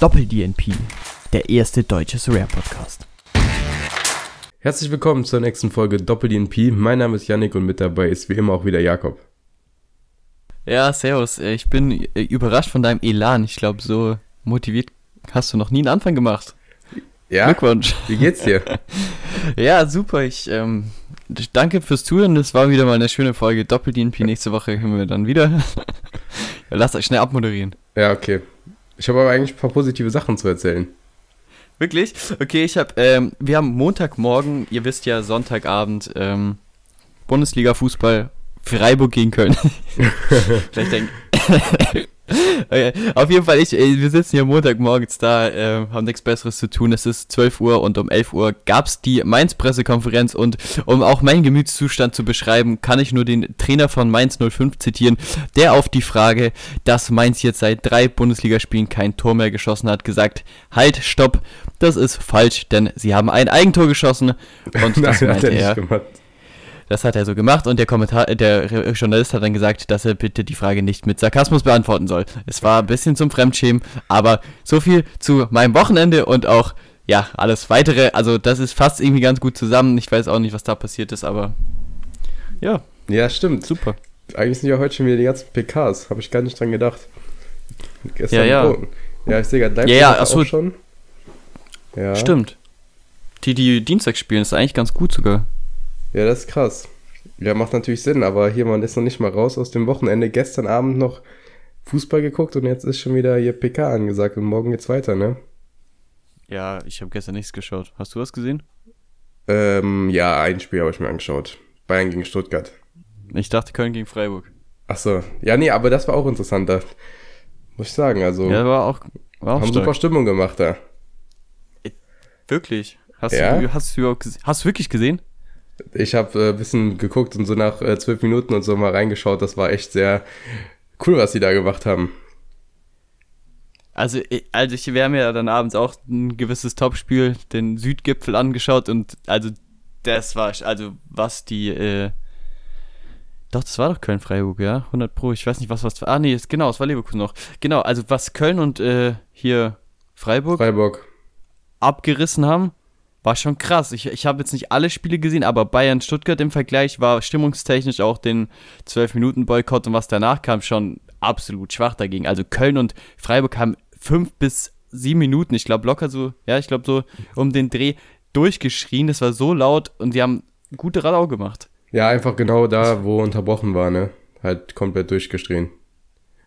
Doppel-DNP, der erste deutsche Rare-Podcast. Herzlich willkommen zur nächsten Folge Doppel-DNP. Mein Name ist Yannick und mit dabei ist wie immer auch wieder Jakob. Ja, servus. Äh, Ich bin äh, überrascht von deinem Elan. Ich glaube, so motiviert hast du noch nie einen Anfang gemacht. Ja? Glückwunsch. Wie geht's dir? Ja, super. Ich ähm, danke fürs Zuhören. Das war wieder mal eine schöne Folge Doppel-DNP. Nächste Woche hören wir dann wieder. Lasst euch schnell abmoderieren. ja, okay. Ich habe aber eigentlich ein paar positive Sachen zu erzählen. Wirklich? Okay, ich habe, ähm, wir haben Montagmorgen, ihr wisst ja, Sonntagabend, ähm, Bundesliga-Fußball, Freiburg gegen Köln. Vielleicht denken. Okay, auf jeden Fall, ich, ey, wir sitzen hier Montagmorgens da, äh, haben nichts Besseres zu tun. Es ist 12 Uhr und um 11 Uhr gab's die Mainz-Pressekonferenz und um auch meinen Gemütszustand zu beschreiben, kann ich nur den Trainer von Mainz 05 zitieren, der auf die Frage, dass Mainz jetzt seit drei Bundesligaspielen kein Tor mehr geschossen hat, gesagt, halt, stopp, das ist falsch, denn sie haben ein Eigentor geschossen und das Nein, hat meinte er er. nicht gemacht. Das hat er so gemacht und der Kommentar, der Journalist hat dann gesagt, dass er bitte die Frage nicht mit Sarkasmus beantworten soll. Es war ein bisschen zum Fremdschämen, aber so viel zu meinem Wochenende und auch, ja, alles weitere. Also, das ist fast irgendwie ganz gut zusammen. Ich weiß auch nicht, was da passiert ist, aber ja, Ja, stimmt. super. Eigentlich sind ja heute schon wieder die ganzen PKs. Habe ich gar nicht dran gedacht. Gestern Ja, ja. Broten. Ja, ich sehe gerade Leipzig Ja, ja, hat ach so. auch schon. Ja. Stimmt. Die, die Dienstag spielen, ist eigentlich ganz gut sogar. Ja, das ist krass. Ja, macht natürlich Sinn, aber hier, man ist noch nicht mal raus aus dem Wochenende. Gestern Abend noch Fußball geguckt und jetzt ist schon wieder hier PK angesagt und morgen geht's weiter, ne? Ja, ich habe gestern nichts geschaut. Hast du was gesehen? Ähm, ja, ein Spiel habe ich mir angeschaut. Bayern gegen Stuttgart. Ich dachte Köln gegen Freiburg. Ach so. Ja, nee, aber das war auch interessant, da muss ich sagen. Also, Ja, war auch, war auch haben stark. super Stimmung gemacht da. Wirklich? Hast, Ja? du, hast, du hast du wirklich gesehen? Ich habe äh, ein bisschen geguckt und so nach äh, zwölf Minuten und so mal reingeschaut. Das war echt sehr cool, was sie da gemacht haben. Also, ich- also ich, wir haben ja dann abends auch ein gewisses Topspiel, den Südgipfel angeschaut und also das war, also was die, äh, doch, das war doch Köln-Freiburg, ja, 100 Pro, ich weiß nicht, was was, ah nee, genau, es war Leverkusen noch. Genau, also was Köln und äh, hier Freiburg Freiburg. abgerissen haben, war schon krass. Ich, ich habe jetzt nicht alle Spiele gesehen, aber Bayern-Stuttgart im Vergleich war stimmungstechnisch auch den 12-Minuten-Boykott und was danach kam, schon absolut schwach dagegen. Also Köln und Freiburg haben fünf bis sieben Minuten, ich glaube locker so, ja, ich glaube so um den Dreh durchgeschrien. Das war so laut und die haben gute Radau gemacht. Ja, einfach genau da, wo unterbrochen war, ne? Halt komplett durchgestrien.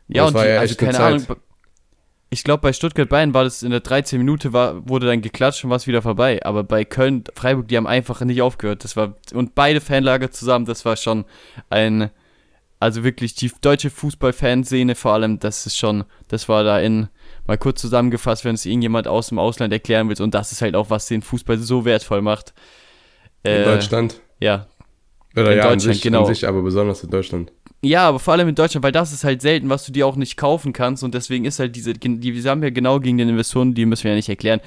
Ja, Das und war die, ja also keine Ahnung. Ich glaube, bei Stuttgart-Bayern war das in der 13 Minute, war, wurde dann geklatscht und war es wieder vorbei. Aber bei Köln-Freiburg, die haben einfach nicht aufgehört. Das war, und beide Fanlager zusammen, das war schon ein, also wirklich die deutsche Fußball-Fanszene vor allem, das ist schon, das war da in, mal kurz zusammengefasst, wenn es irgendjemand aus dem Ausland erklären will. Und das ist halt auch, was den Fußball so wertvoll macht. In Äh, Deutschland. Ja, Oder in ja, an Deutschland, sich, genau. an sich, aber besonders in Deutschland. Ja, aber vor allem in Deutschland, weil das ist halt selten, was du dir auch nicht kaufen kannst und deswegen ist halt diese, die, wir haben ja genau gegen den Investoren, die müssen wir ja nicht erklären,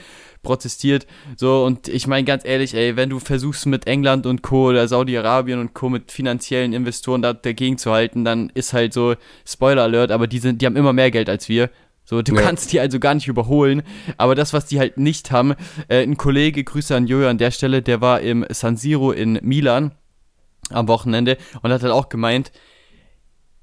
protestiert. So, und ich meine ganz ehrlich, ey, wenn du versuchst mit England und Co. oder Saudi-Arabien und Co. mit finanziellen Investoren da dagegen zu halten, dann ist halt so, Spoiler Alert, aber die sind, die haben immer mehr Geld als wir. So, du Ja. kannst die also gar nicht überholen. Aber das, was die halt nicht haben, äh, ein Kollege, Grüße an Jojo an der Stelle, der war im San Siro in Milan am Wochenende und hat halt auch gemeint,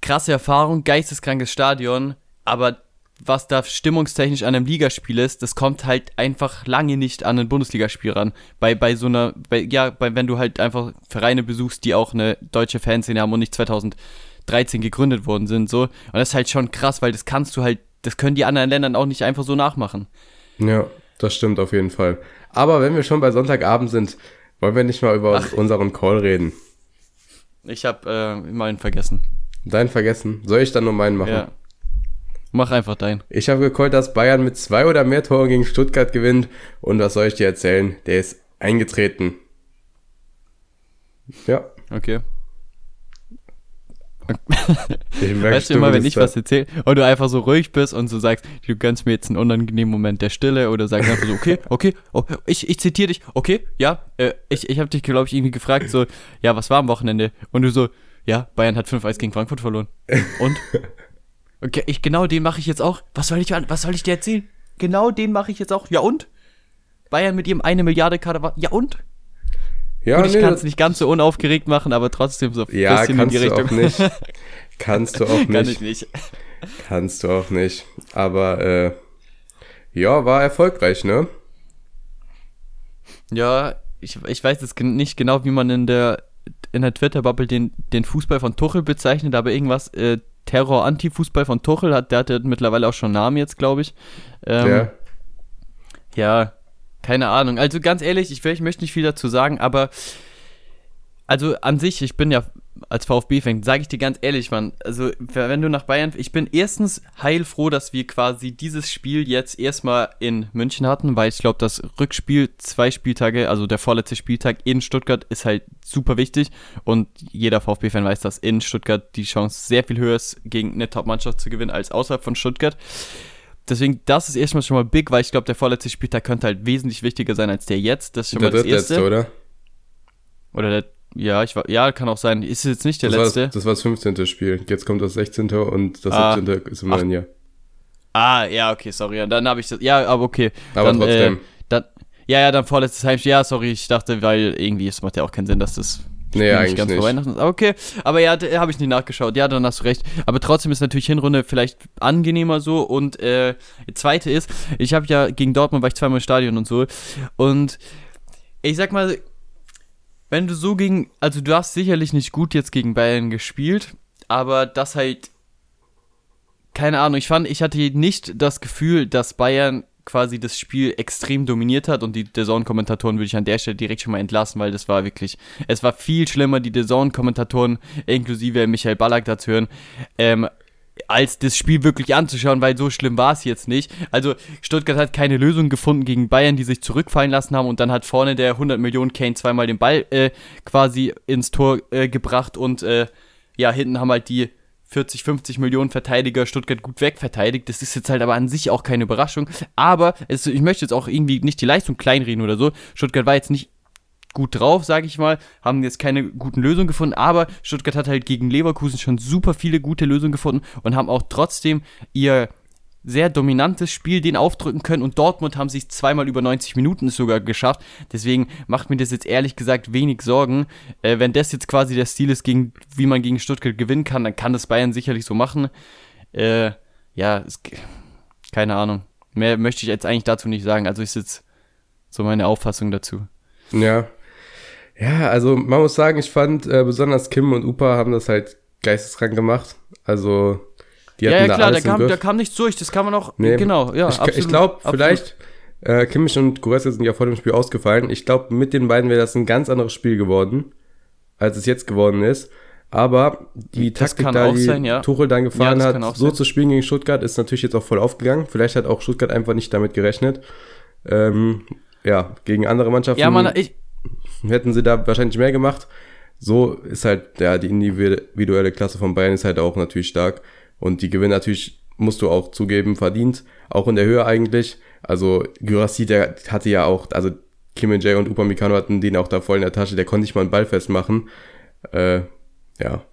krasse Erfahrung, geisteskrankes Stadion, aber was da stimmungstechnisch an einem Ligaspiel ist, das kommt halt einfach lange nicht an ein Bundesligaspiel ran. Bei, bei so einer, bei, ja, bei, wenn du halt einfach Vereine besuchst, die auch eine deutsche Fanszene haben und nicht 2013 gegründet worden sind, so. Und das ist halt schon krass, weil das kannst du halt, das können die anderen Ländern auch nicht einfach so nachmachen. Ja, das stimmt auf jeden Fall. Aber wenn wir schon bei Sonntagabend sind, wollen wir nicht mal über Ach. unseren Call reden. Ich hab äh, meinen vergessen. Deinen vergessen. Soll ich dann nur meinen machen? Ja. Mach einfach deinen. Ich habe gecallt, dass Bayern mit zwei oder mehr Toren gegen Stuttgart gewinnt. Und was soll ich dir erzählen? Der ist eingetreten. Ja. Okay. Ich merk, Weißt du immer, wenn ich was erzähle und du einfach so ruhig bist und so sagst, du gönnst mir jetzt einen unangenehmen Moment der Stille oder sagst einfach so, okay, okay, oh, ich, ich zitiere dich, okay, ja, äh, ich, ich habe dich, glaube ich, irgendwie gefragt, so, ja, was war am Wochenende? Und du so, ja, Bayern hat 5-1 gegen Frankfurt verloren. Und? Okay, ich, genau den mache ich jetzt auch. Was soll ich, was soll ich dir erzählen? genau den mache ich jetzt auch. Ja und? Bayern mit ihrem eine Milliarde Kader. Ja und? Ja, Gut, ich nee, kann es nicht ganz so unaufgeregt machen, aber trotzdem so ein ja, bisschen in die Richtung. Auch nicht. Kannst du auch nicht. Kann ich nicht. Kannst du auch nicht. Aber äh, ja, war erfolgreich, ne? Ja, ich, ich weiß jetzt nicht genau, wie man in der in der Twitter-Bubble den, den Fußball von Tuchel bezeichnet, aber irgendwas äh, Terror-Anti-Fußball von Tuchel hat, der hat mittlerweile auch schon Namen jetzt, glaube ich. Ähm, ja. Ja, keine Ahnung. Also ganz ehrlich, ich, ich möchte nicht viel dazu sagen, aber also an sich, ich bin ja als VfB-Fan, sage ich dir ganz ehrlich, Mann, also wenn du nach Bayern, ich bin erstens heilfroh, dass wir quasi dieses Spiel jetzt erstmal in München hatten, weil ich glaube, das Rückspiel, zwei Spieltage, also der vorletzte Spieltag in Stuttgart ist halt super wichtig und jeder VfB-Fan weiß, dass in Stuttgart die Chance sehr viel höher ist, gegen eine Top-Mannschaft zu gewinnen als außerhalb von Stuttgart. Deswegen, das ist erstmal schon mal big, weil ich glaube, der vorletzte Spieltag könnte halt wesentlich wichtiger sein als der jetzt. Das ist schon der mal das erste. oder? Oder der ja, ich war, ja, kann auch sein. Ist jetzt nicht der das letzte. War, das war das 15. Spiel. Jetzt kommt das 16. und das ah, 17. ist im neuen Jahr. Ah, ja, okay, sorry. Dann habe ich das. Ja, aber okay. Aber dann, trotzdem. Äh, dann, ja, ja, dann vorletztes Heimspiel. Ja, sorry, ich dachte, weil irgendwie, es macht ja auch keinen Sinn, dass das Nee, eigentlich nicht ganz nicht. vor Weihnachten. Okay, aber ja, habe ich nicht nachgeschaut. Ja, dann hast du recht. Aber trotzdem ist natürlich Hinrunde vielleicht angenehmer so. Und äh, zweite ist, ich habe ja gegen Dortmund war ich zweimal im Stadion und so. Und ich sag mal, wenn du so gegen, also du hast sicherlich nicht gut jetzt gegen Bayern gespielt, aber das halt, keine Ahnung, ich fand, ich hatte nicht das Gefühl, dass Bayern quasi das Spiel extrem dominiert hat und die DAZN-Kommentatoren würde ich an der Stelle direkt schon mal entlassen, weil das war wirklich, es war viel schlimmer, die DAZN-Kommentatoren inklusive Michael Ballack dazu hören, ähm, als das Spiel wirklich anzuschauen, weil so schlimm war es jetzt nicht. Also Stuttgart hat keine Lösung gefunden gegen Bayern, die sich zurückfallen lassen haben und dann hat vorne der 100 Millionen Kane zweimal den Ball äh, quasi ins Tor äh, gebracht und äh, ja, hinten haben halt die 40, 50 Millionen Verteidiger Stuttgart gut wegverteidigt. Das ist jetzt halt aber an sich auch keine Überraschung. Aber es, ich möchte jetzt auch irgendwie nicht die Leistung kleinreden oder so. Stuttgart war jetzt nicht gut drauf, sage ich mal, haben jetzt keine guten Lösungen gefunden, aber Stuttgart hat halt gegen Leverkusen schon super viele gute Lösungen gefunden und haben auch trotzdem ihr sehr dominantes Spiel den aufdrücken können und Dortmund haben sich zweimal über 90 Minuten sogar geschafft. Deswegen macht mir das jetzt ehrlich gesagt wenig Sorgen. Äh, wenn das jetzt quasi der Stil ist, gegen, wie man gegen Stuttgart gewinnen kann, dann kann das Bayern sicherlich so machen. Äh, ja, es, keine Ahnung. Mehr möchte ich jetzt eigentlich dazu nicht sagen. Also ist jetzt so meine Auffassung dazu. Ja, ja, also man muss sagen, ich fand äh, besonders Kim und Upa haben das halt geisteskrank gemacht. Also die hatten ja, ja da klar, da kam, da kam nichts durch, das kann man auch, nee, genau, ja, Ich, ich glaube, vielleicht, äh, Kimmich und Goretzka sind ja vor dem Spiel ausgefallen. Ich glaube, mit den beiden wäre das ein ganz anderes Spiel geworden, als es jetzt geworden ist. Aber die das Taktik, da die sein, ja. Tuchel dann gefahren ja, hat, so sein. zu spielen gegen Stuttgart, ist natürlich jetzt auch voll aufgegangen. Vielleicht hat auch Stuttgart einfach nicht damit gerechnet. Ähm, ja, gegen andere Mannschaften. Ja, man, ich, hätten sie da wahrscheinlich mehr gemacht. So ist halt, ja, die individuelle Klasse von Bayern ist halt auch natürlich stark. Und die gewinnen natürlich, musst du auch zugeben, verdient. Auch in der Höhe eigentlich. Also Gyrassi, der hatte ja auch, also Kim Jae und Upamecano hatten den auch da voll in der Tasche. Der konnte nicht mal einen Ball festmachen. Äh, ja.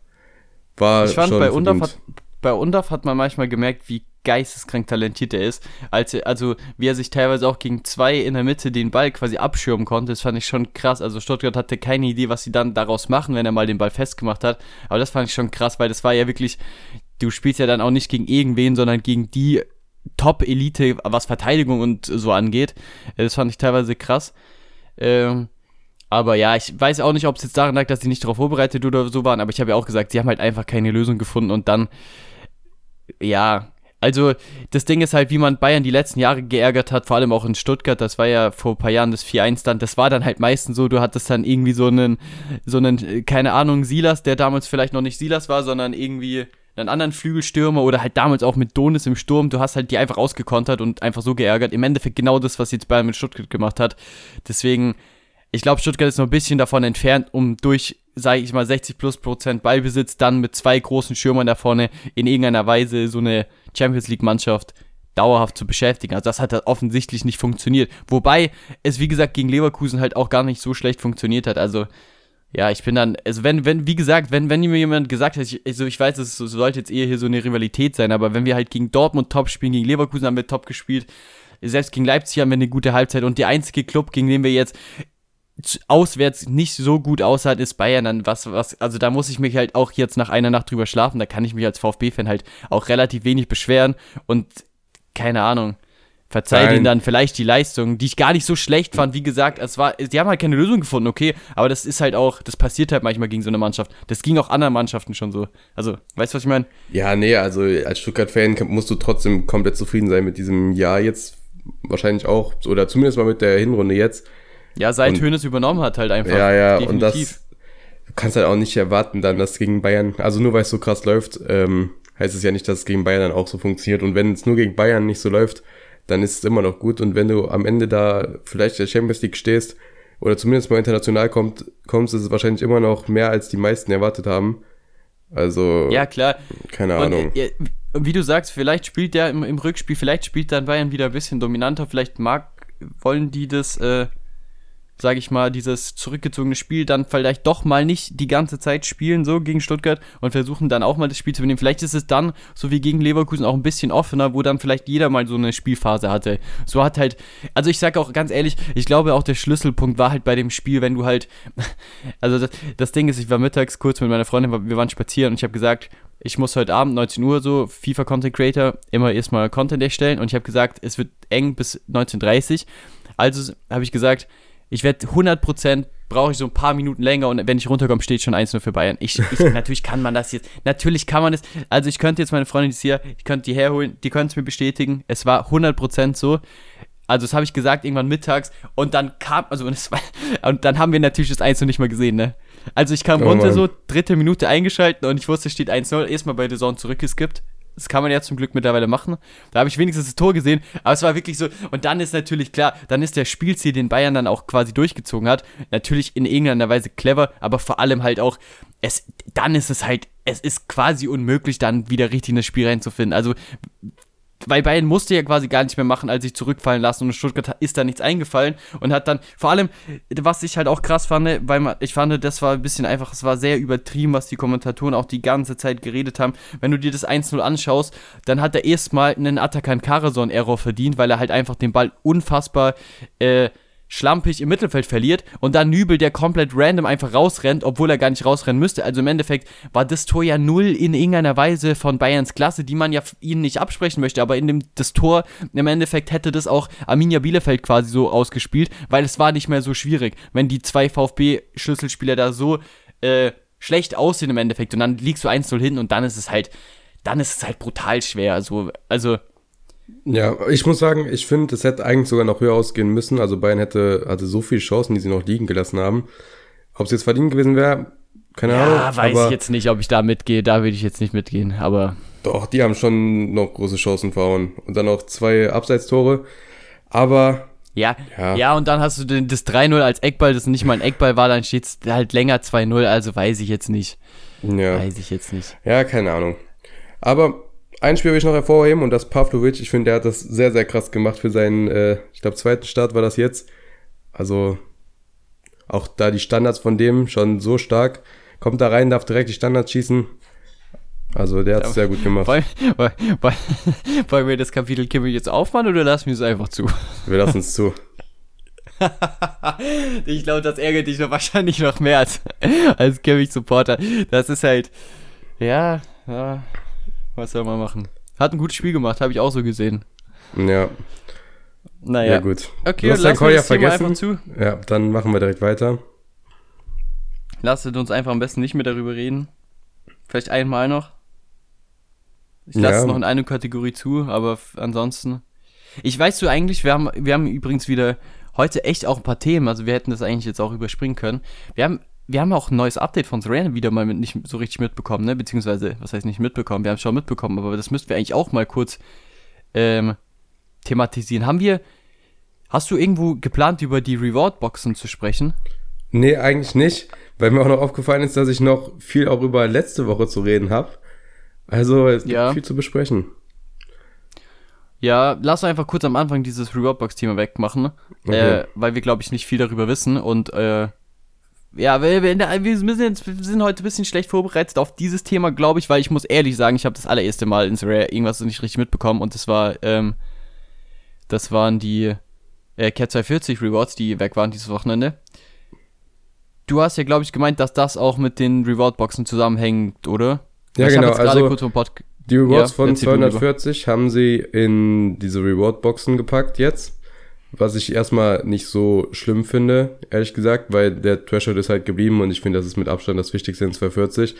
War ich fand, schon bei Undaf, hat, bei Undaf hat man manchmal gemerkt, wie geisteskrank talentiert er ist. Als also wie er sich teilweise auch gegen zwei in der Mitte den Ball quasi abschirmen konnte, das fand ich schon krass. Also Stuttgart hatte keine Idee, was sie dann daraus machen, wenn er mal den Ball festgemacht hat. Aber das fand ich schon krass, weil das war ja wirklich, du spielst ja dann auch nicht gegen irgendwen, sondern gegen die Top-Elite, was Verteidigung und so angeht. Das fand ich teilweise krass. Ähm, aber ja, ich weiß auch nicht, ob es jetzt daran lag, dass sie nicht darauf vorbereitet oder so waren, aber ich habe ja auch gesagt, sie haben halt einfach keine Lösung gefunden und dann, ja, also das Ding ist halt, wie man Bayern die letzten Jahre geärgert hat, vor allem auch in Stuttgart, das war ja vor ein paar Jahren das 4-1 dann, das war dann halt meistens so, du hattest dann irgendwie so einen, so einen, keine Ahnung, Silas, der damals vielleicht noch nicht Silas war, sondern irgendwie einen anderen Flügelstürmer oder halt damals auch mit Donis im Sturm, du hast halt die einfach ausgekontert und einfach so geärgert. Im Endeffekt genau das, was jetzt Bayern mit Stuttgart gemacht hat. Deswegen, ich glaube, Stuttgart ist noch ein bisschen davon entfernt, um durch sage ich mal, 60 plus Prozent Ballbesitz, dann mit zwei großen Schirmern da vorne in irgendeiner Weise so eine Champions League Mannschaft dauerhaft zu beschäftigen. Also das hat halt offensichtlich nicht funktioniert. Wobei es, wie gesagt, gegen Leverkusen halt auch gar nicht so schlecht funktioniert hat. Also ja, ich bin dann, also wenn, wenn, wie gesagt, wenn, wenn mir jemand gesagt hätte, ich, also ich weiß, es sollte jetzt eher hier so eine Rivalität sein, aber wenn wir halt gegen Dortmund top spielen, gegen Leverkusen haben wir top gespielt, selbst gegen Leipzig haben wir eine gute Halbzeit und der einzige Club, gegen den wir jetzt auswärts nicht so gut aussah, ist Bayern dann was, was, also da muss ich mich halt auch jetzt nach einer Nacht drüber schlafen, da kann ich mich als VfB-Fan halt auch relativ wenig beschweren und keine Ahnung. Verzeiht ihnen dann vielleicht die Leistung, die ich gar nicht so schlecht fand. Wie gesagt, es war, die haben halt keine Lösung gefunden, okay, aber das ist halt auch, das passiert halt manchmal gegen so eine Mannschaft. Das ging auch anderen Mannschaften schon so. Also, weißt du, was ich meine? Ja, nee, also als Stuttgart-Fan musst du trotzdem komplett zufrieden sein mit diesem Jahr jetzt. Wahrscheinlich auch, oder zumindest mal mit der Hinrunde jetzt. Ja, seit Hönes übernommen hat, halt einfach. Ja, ja, definitiv. und das du kannst halt auch nicht erwarten, dann, dass gegen Bayern, also nur weil es so krass läuft, ähm, heißt es ja nicht, dass es gegen Bayern dann auch so funktioniert. Und wenn es nur gegen Bayern nicht so läuft, dann ist es immer noch gut. Und wenn du am Ende da vielleicht der Champions League stehst oder zumindest mal international kommt, kommst, ist es wahrscheinlich immer noch mehr, als die meisten erwartet haben. Also. Ja, klar. Keine Ahnung. Und, äh, wie du sagst, vielleicht spielt der im, im, Rückspiel, vielleicht spielt dann Bayern wieder ein bisschen dominanter, vielleicht mag, wollen die das, äh, sage ich mal, dieses zurückgezogene Spiel dann vielleicht doch mal nicht die ganze Zeit spielen, so gegen Stuttgart und versuchen dann auch mal das Spiel zu übernehmen. Vielleicht ist es dann, so wie gegen Leverkusen, auch ein bisschen offener, wo dann vielleicht jeder mal so eine Spielphase hatte. So hat halt, also ich sage auch ganz ehrlich, ich glaube auch der Schlüsselpunkt war halt bei dem Spiel, wenn du halt, also das, das Ding ist, ich war mittags kurz mit meiner Freundin, wir waren spazieren und ich habe gesagt, ich muss heute Abend 19 Uhr so FIFA Content Creator immer erstmal Content erstellen und ich habe gesagt, es wird eng bis 19.30 Also habe ich gesagt, ich werde 100% brauche ich so ein paar Minuten länger und wenn ich runterkomme, steht schon 1-0 für Bayern. Ich, ich, natürlich kann man das jetzt, natürlich kann man das, also ich könnte jetzt meine Freundin, die ist hier, ich könnte die herholen, die können es mir bestätigen, es war 100% so. Also das habe ich gesagt irgendwann mittags und dann kam, also und, war, und dann haben wir natürlich das 1 nicht mehr gesehen, ne? Also ich kam oh runter Mann. so, dritte Minute eingeschalten und ich wusste, es steht 1-0, erstmal bei der Zone zurückgeskippt das kann man ja zum Glück mittlerweile machen. Da habe ich wenigstens das Tor gesehen. Aber es war wirklich so. Und dann ist natürlich klar, dann ist der Spielziel, den Bayern dann auch quasi durchgezogen hat, natürlich in irgendeiner Weise clever, aber vor allem halt auch, es, dann ist es halt, es ist quasi unmöglich, dann wieder richtig in das Spiel reinzufinden. Also weil Bayern musste ja quasi gar nicht mehr machen, als sich zurückfallen lassen und Stuttgart ist da nichts eingefallen und hat dann, vor allem, was ich halt auch krass fand, weil man, ich fand, das war ein bisschen einfach, es war sehr übertrieben, was die Kommentatoren auch die ganze Zeit geredet haben. Wenn du dir das 1-0 anschaust, dann hat er erstmal einen Atakan Karason-Error verdient, weil er halt einfach den Ball unfassbar, äh, schlampig im Mittelfeld verliert und dann Nübel, der komplett random einfach rausrennt, obwohl er gar nicht rausrennen müsste. Also im Endeffekt war das Tor ja null in irgendeiner Weise von Bayerns Klasse, die man ja ihnen nicht absprechen möchte, aber in dem das Tor im Endeffekt hätte das auch Arminia Bielefeld quasi so ausgespielt, weil es war nicht mehr so schwierig, wenn die zwei VfB-Schlüsselspieler da so äh, schlecht aussehen im Endeffekt und dann liegst du 1-0 hin und dann ist es halt, dann ist es halt brutal schwer. Also, also ja, ich muss sagen, ich finde, es hätte eigentlich sogar noch höher ausgehen müssen. Also Bayern hätte, hatte so viele Chancen, die sie noch liegen gelassen haben. Ob es jetzt verdient gewesen wäre, keine ja, Ahnung. Ja, weiß ich jetzt nicht, ob ich da mitgehe. Da würde ich jetzt nicht mitgehen, aber. Doch, die haben schon noch große Chancen verhauen. Und dann noch zwei Abseitstore. Aber. Ja, ja, ja, und dann hast du den, das 3-0 als Eckball, das nicht mal ein Eckball war, dann steht es halt länger 2-0, also weiß ich jetzt nicht. Ja. Weiß ich jetzt nicht. Ja, keine Ahnung. Aber ein Spiel will ich noch hervorheben und das Pavlovic. Ich finde, der hat das sehr, sehr krass gemacht für seinen, äh, ich glaube, zweiten Start war das jetzt. Also auch da die Standards von dem schon so stark. Kommt da rein, darf direkt die Standards schießen. Also der hat es sehr gut gemacht. Wollen, wollen, wir das Kapitel Kimmel jetzt aufmachen oder lassen wir es einfach zu? Wir lassen es zu. ich glaube, das ärgert dich noch wahrscheinlich noch mehr als, als Kimmich-Supporter. Das ist halt, ja, ja, was soll man machen? Hat ein gutes Spiel gemacht, habe ich auch so gesehen. Ja. Naja. Ja, gut. Okay, du hast dein Call vergessen. Ja, dann machen wir direkt weiter. Lasst uns einfach am besten nicht mehr darüber reden. Vielleicht einmal noch. Ich lasse ja. es noch in eine Kategorie zu, aber ansonsten. Ich weiß du eigentlich, wir haben, wir haben übrigens wieder heute echt auch ein paar Themen, also wir hätten das eigentlich jetzt auch überspringen können. Wir haben wir haben auch ein neues Update von Serena wieder mal mit, nicht so richtig mitbekommen, ne? Beziehungsweise, was heißt nicht mitbekommen? Wir haben es schon mitbekommen, aber das müssten wir eigentlich auch mal kurz ähm, thematisieren. Haben wir, hast du irgendwo geplant, über die Reward-Boxen zu sprechen? Nee, eigentlich nicht, weil mir auch noch aufgefallen ist, dass ich noch viel auch über letzte Woche zu reden habe. Also, es gibt ja. viel zu besprechen. Ja, lass einfach kurz am Anfang dieses Reward-Box-Thema wegmachen, okay. äh, weil wir, glaube ich, nicht viel darüber wissen und äh, ja, wir, wir, müssen jetzt, wir sind heute ein bisschen schlecht vorbereitet auf dieses Thema, glaube ich, weil ich muss ehrlich sagen, ich habe das allererste Mal ins Rare irgendwas nicht richtig mitbekommen und das war ähm, Das waren die äh, Cat 240 Rewards, die weg waren dieses Wochenende. Du hast ja, glaube ich, gemeint, dass das auch mit den Reward-Boxen zusammenhängt, oder? Ja, ich genau. Also, Die Rewards Ja, von erzähl du lieber. 240 haben sie in diese Reward-Boxen gepackt jetzt. Was ich erstmal nicht so schlimm finde, ehrlich gesagt, weil der Threshold ist halt geblieben und ich finde, das ist mit Abstand das Wichtigste in 240.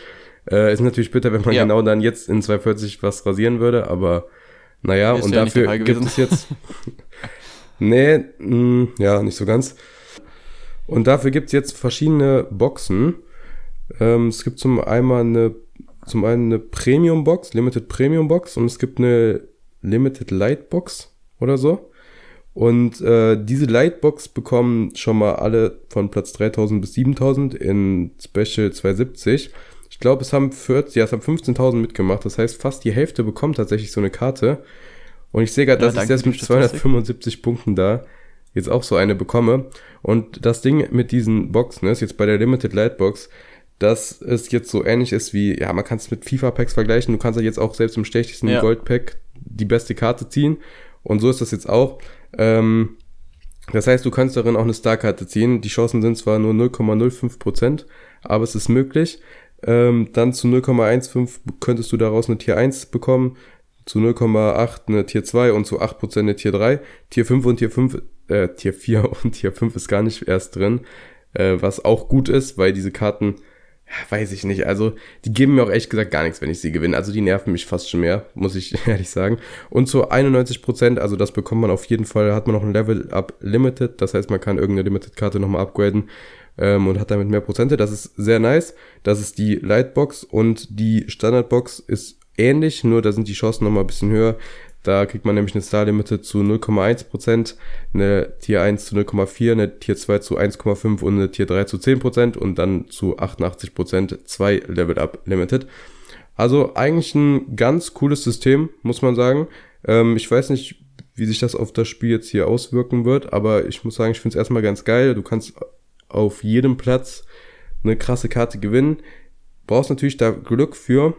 Äh, ist natürlich bitter, wenn man Ja. genau dann jetzt in 240 was rasieren würde, aber naja, Ist und ja dafür gibt es jetzt. nee, mh, ja, nicht so ganz. Und dafür gibt es jetzt verschiedene Boxen. Ähm, es gibt zum einmal eine, zum einen eine Premium Box, Limited Premium Box und es gibt eine Limited Light Box oder so. Und äh, diese Lightbox bekommen schon mal alle von Platz 3000 bis 7000 in Special 270. Ich glaube, es haben 40, ja, es haben 15.000 mitgemacht. Das heißt, fast die Hälfte bekommt tatsächlich so eine Karte. Und ich sehe gerade, Ja, dass ich danke jetzt mit die Statistik. 275 Punkten da jetzt auch so eine bekomme. Und das Ding mit diesen Boxen ist jetzt bei der Limited Light Box, dass es jetzt so ähnlich ist wie, ja, man kann es mit FIFA-Packs vergleichen. Du kannst ja jetzt auch selbst im stechlichsten Ja. Gold-Pack die beste Karte ziehen. Und so ist das jetzt auch. Ähm, das heißt, du kannst darin auch eine Star-Karte ziehen. Die Chancen sind zwar nur 0,05%, aber es ist möglich. Ähm, dann zu 0,15 könntest du daraus eine Tier 1 bekommen, zu 0,8 eine Tier 2 und zu 8% eine Tier 3. Tier 5 und Tier 5, äh, Tier 4 und Tier 5 ist gar nicht erst drin, äh, was auch gut ist, weil diese Karten, weiß ich nicht, also die geben mir auch ehrlich gesagt gar nichts, wenn ich sie gewinne. Also die nerven mich fast schon mehr, muss ich ehrlich sagen. Und zu 91%, also das bekommt man auf jeden Fall, hat man noch ein Level Up Limited, das heißt, man kann irgendeine Limited-Karte nochmal upgraden ähm, und hat damit mehr Prozente. Das ist sehr nice. Das ist die Lightbox und die Standardbox ist ähnlich, nur da sind die Chancen nochmal ein bisschen höher. Da kriegt man nämlich eine Star Limited zu 0,1%, eine Tier 1 zu 0,4, eine Tier 2 zu 1,5 und eine Tier 3 zu 10% und dann zu 88% zwei Level Up Limited. Also eigentlich ein ganz cooles System, muss man sagen. Ähm, ich weiß nicht, wie sich das auf das Spiel jetzt hier auswirken wird, aber ich muss sagen, ich finde es erstmal ganz geil. Du kannst auf jedem Platz eine krasse Karte gewinnen. Brauchst natürlich da Glück für,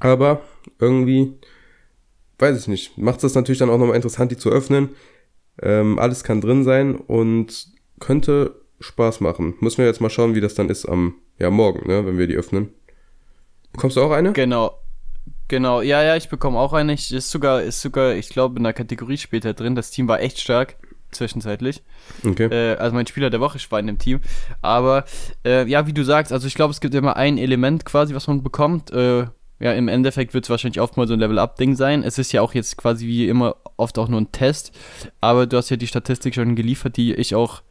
aber irgendwie, weiß ich nicht, macht das natürlich dann auch nochmal interessant, die zu öffnen. Ähm, alles kann drin sein und könnte Spaß machen. Müssen wir jetzt mal schauen, wie das dann ist am, ja, morgen, ne, wenn wir die öffnen. Bekommst du auch eine? Genau. Genau, ja, ja, ich bekomme auch eine. Ich, ist sogar, ist sogar, ich glaube, in der Kategorie später drin. Das Team war echt stark, zwischenzeitlich. Okay. Äh, also mein Spieler der Woche war in dem Team. Aber äh, ja, wie du sagst, also ich glaube, es gibt immer ein Element quasi, was man bekommt. Äh, ja, im Endeffekt wird es wahrscheinlich oft mal so ein Level-Up-Ding sein. Es ist ja auch jetzt quasi wie immer oft auch nur ein Test. Aber du hast ja die Statistik schon geliefert, die ich auch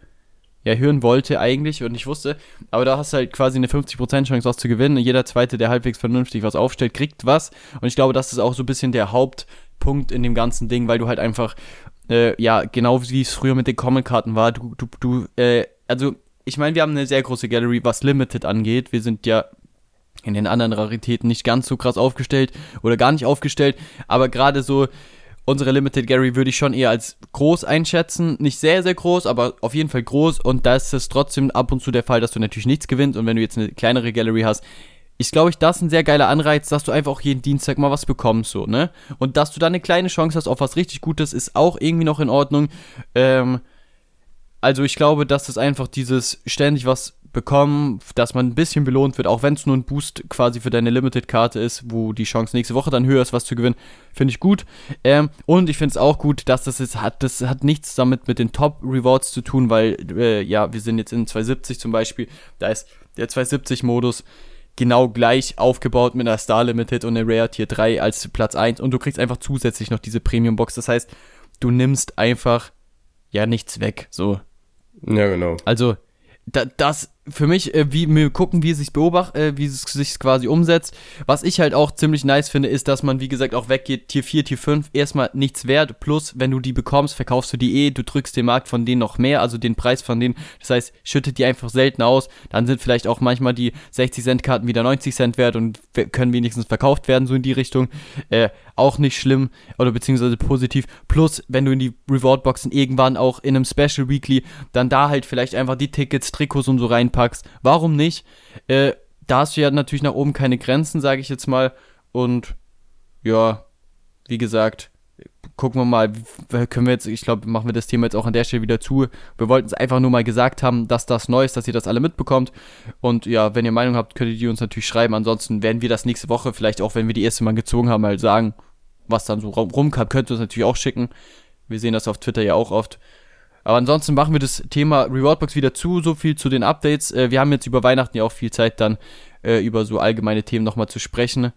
ja, hören wollte eigentlich und ich wusste. Aber da hast du halt quasi eine 50% Chance, was zu gewinnen. Jeder Zweite, der halbwegs vernünftig was aufstellt, kriegt was. Und ich glaube, das ist auch so ein bisschen der Hauptpunkt in dem ganzen Ding, weil du halt einfach, äh, ja, genau wie es früher mit den Common-Karten war, du, du, du, äh, also, ich meine, wir haben eine sehr große Gallery, was Limited angeht. Wir sind ja in den anderen Raritäten nicht ganz so krass aufgestellt oder gar nicht aufgestellt, aber gerade so unsere Limited Gallery würde ich schon eher als groß einschätzen. Nicht sehr, sehr groß, aber auf jeden Fall groß. Und da ist es trotzdem ab und zu der Fall, dass du natürlich nichts gewinnst. Und wenn du jetzt eine kleinere Gallery hast, ist, glaube ich, das ein sehr geiler Anreiz, dass du einfach auch jeden Dienstag mal was bekommst, so, ne? Und dass du da eine kleine Chance hast auf was richtig Gutes, ist auch irgendwie noch in Ordnung. Ähm, also ich glaube, dass das einfach dieses ständig was bekommen, dass man ein bisschen belohnt wird, auch wenn es nur ein Boost quasi für deine Limited-Karte ist, wo die Chance nächste Woche dann höher ist, was zu gewinnen, finde ich gut. Ähm, und ich finde es auch gut, dass das jetzt hat, das hat nichts damit mit den Top-Rewards zu tun, weil, äh, ja, wir sind jetzt in 270 zum Beispiel, da ist der 270-Modus genau gleich aufgebaut mit einer Star Limited und einer Rare Tier 3 als Platz 1 und du kriegst einfach zusätzlich noch diese Premium-Box, das heißt, du nimmst einfach, ja, nichts weg, so. Ja, genau. Also, da, das für mich, äh, wie wir gucken, wie es sich beobachtet, äh, wie es sich quasi umsetzt. Was ich halt auch ziemlich nice finde, ist, dass man, wie gesagt, auch weggeht, Tier 4, Tier 5, erstmal nichts wert. Plus, wenn du die bekommst, verkaufst du die eh, du drückst den Markt von denen noch mehr, also den Preis von denen. Das heißt, schüttet die einfach selten aus. Dann sind vielleicht auch manchmal die 60 Cent Karten wieder 90 Cent wert und können wenigstens verkauft werden, so in die Richtung. Äh, auch nicht schlimm oder beziehungsweise positiv. Plus, wenn du in die Reward-Boxen irgendwann auch in einem Special Weekly dann da halt vielleicht einfach die Tickets, Trikots und so reinpackst. Warum nicht? Äh, da hast du ja natürlich nach oben keine Grenzen, sage ich jetzt mal. Und ja, wie gesagt, gucken wir mal, können wir jetzt, ich glaube, machen wir das Thema jetzt auch an der Stelle wieder zu. Wir wollten es einfach nur mal gesagt haben, dass das neu ist, dass ihr das alle mitbekommt. Und ja, wenn ihr Meinung habt, könnt ihr die uns natürlich schreiben. Ansonsten werden wir das nächste Woche, vielleicht auch wenn wir die erste Mal gezogen haben, mal sagen, was dann so rumkam, könnt ihr uns natürlich auch schicken. Wir sehen das auf Twitter ja auch oft. Aber ansonsten machen wir das Thema Rewardbox wieder zu. So viel zu den Updates. Äh, wir haben jetzt über Weihnachten ja auch viel Zeit, dann äh, über so allgemeine Themen nochmal zu sprechen.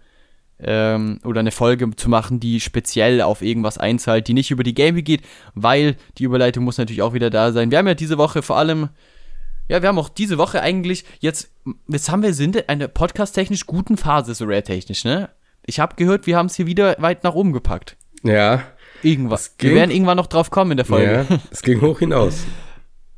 Ähm, oder eine Folge zu machen, die speziell auf irgendwas einzahlt, die nicht über die Game geht, weil die Überleitung muss natürlich auch wieder da sein. Wir haben ja diese Woche vor allem, ja, wir haben auch diese Woche eigentlich jetzt, jetzt haben wir sind eine podcast-technisch guten Phase, so rare-technisch, ne? Ich habe gehört, wir haben es hier wieder weit nach oben gepackt. Ja. Irgendwas. Wir werden irgendwann noch drauf kommen in der Folge. Ja, es ging hoch hinaus.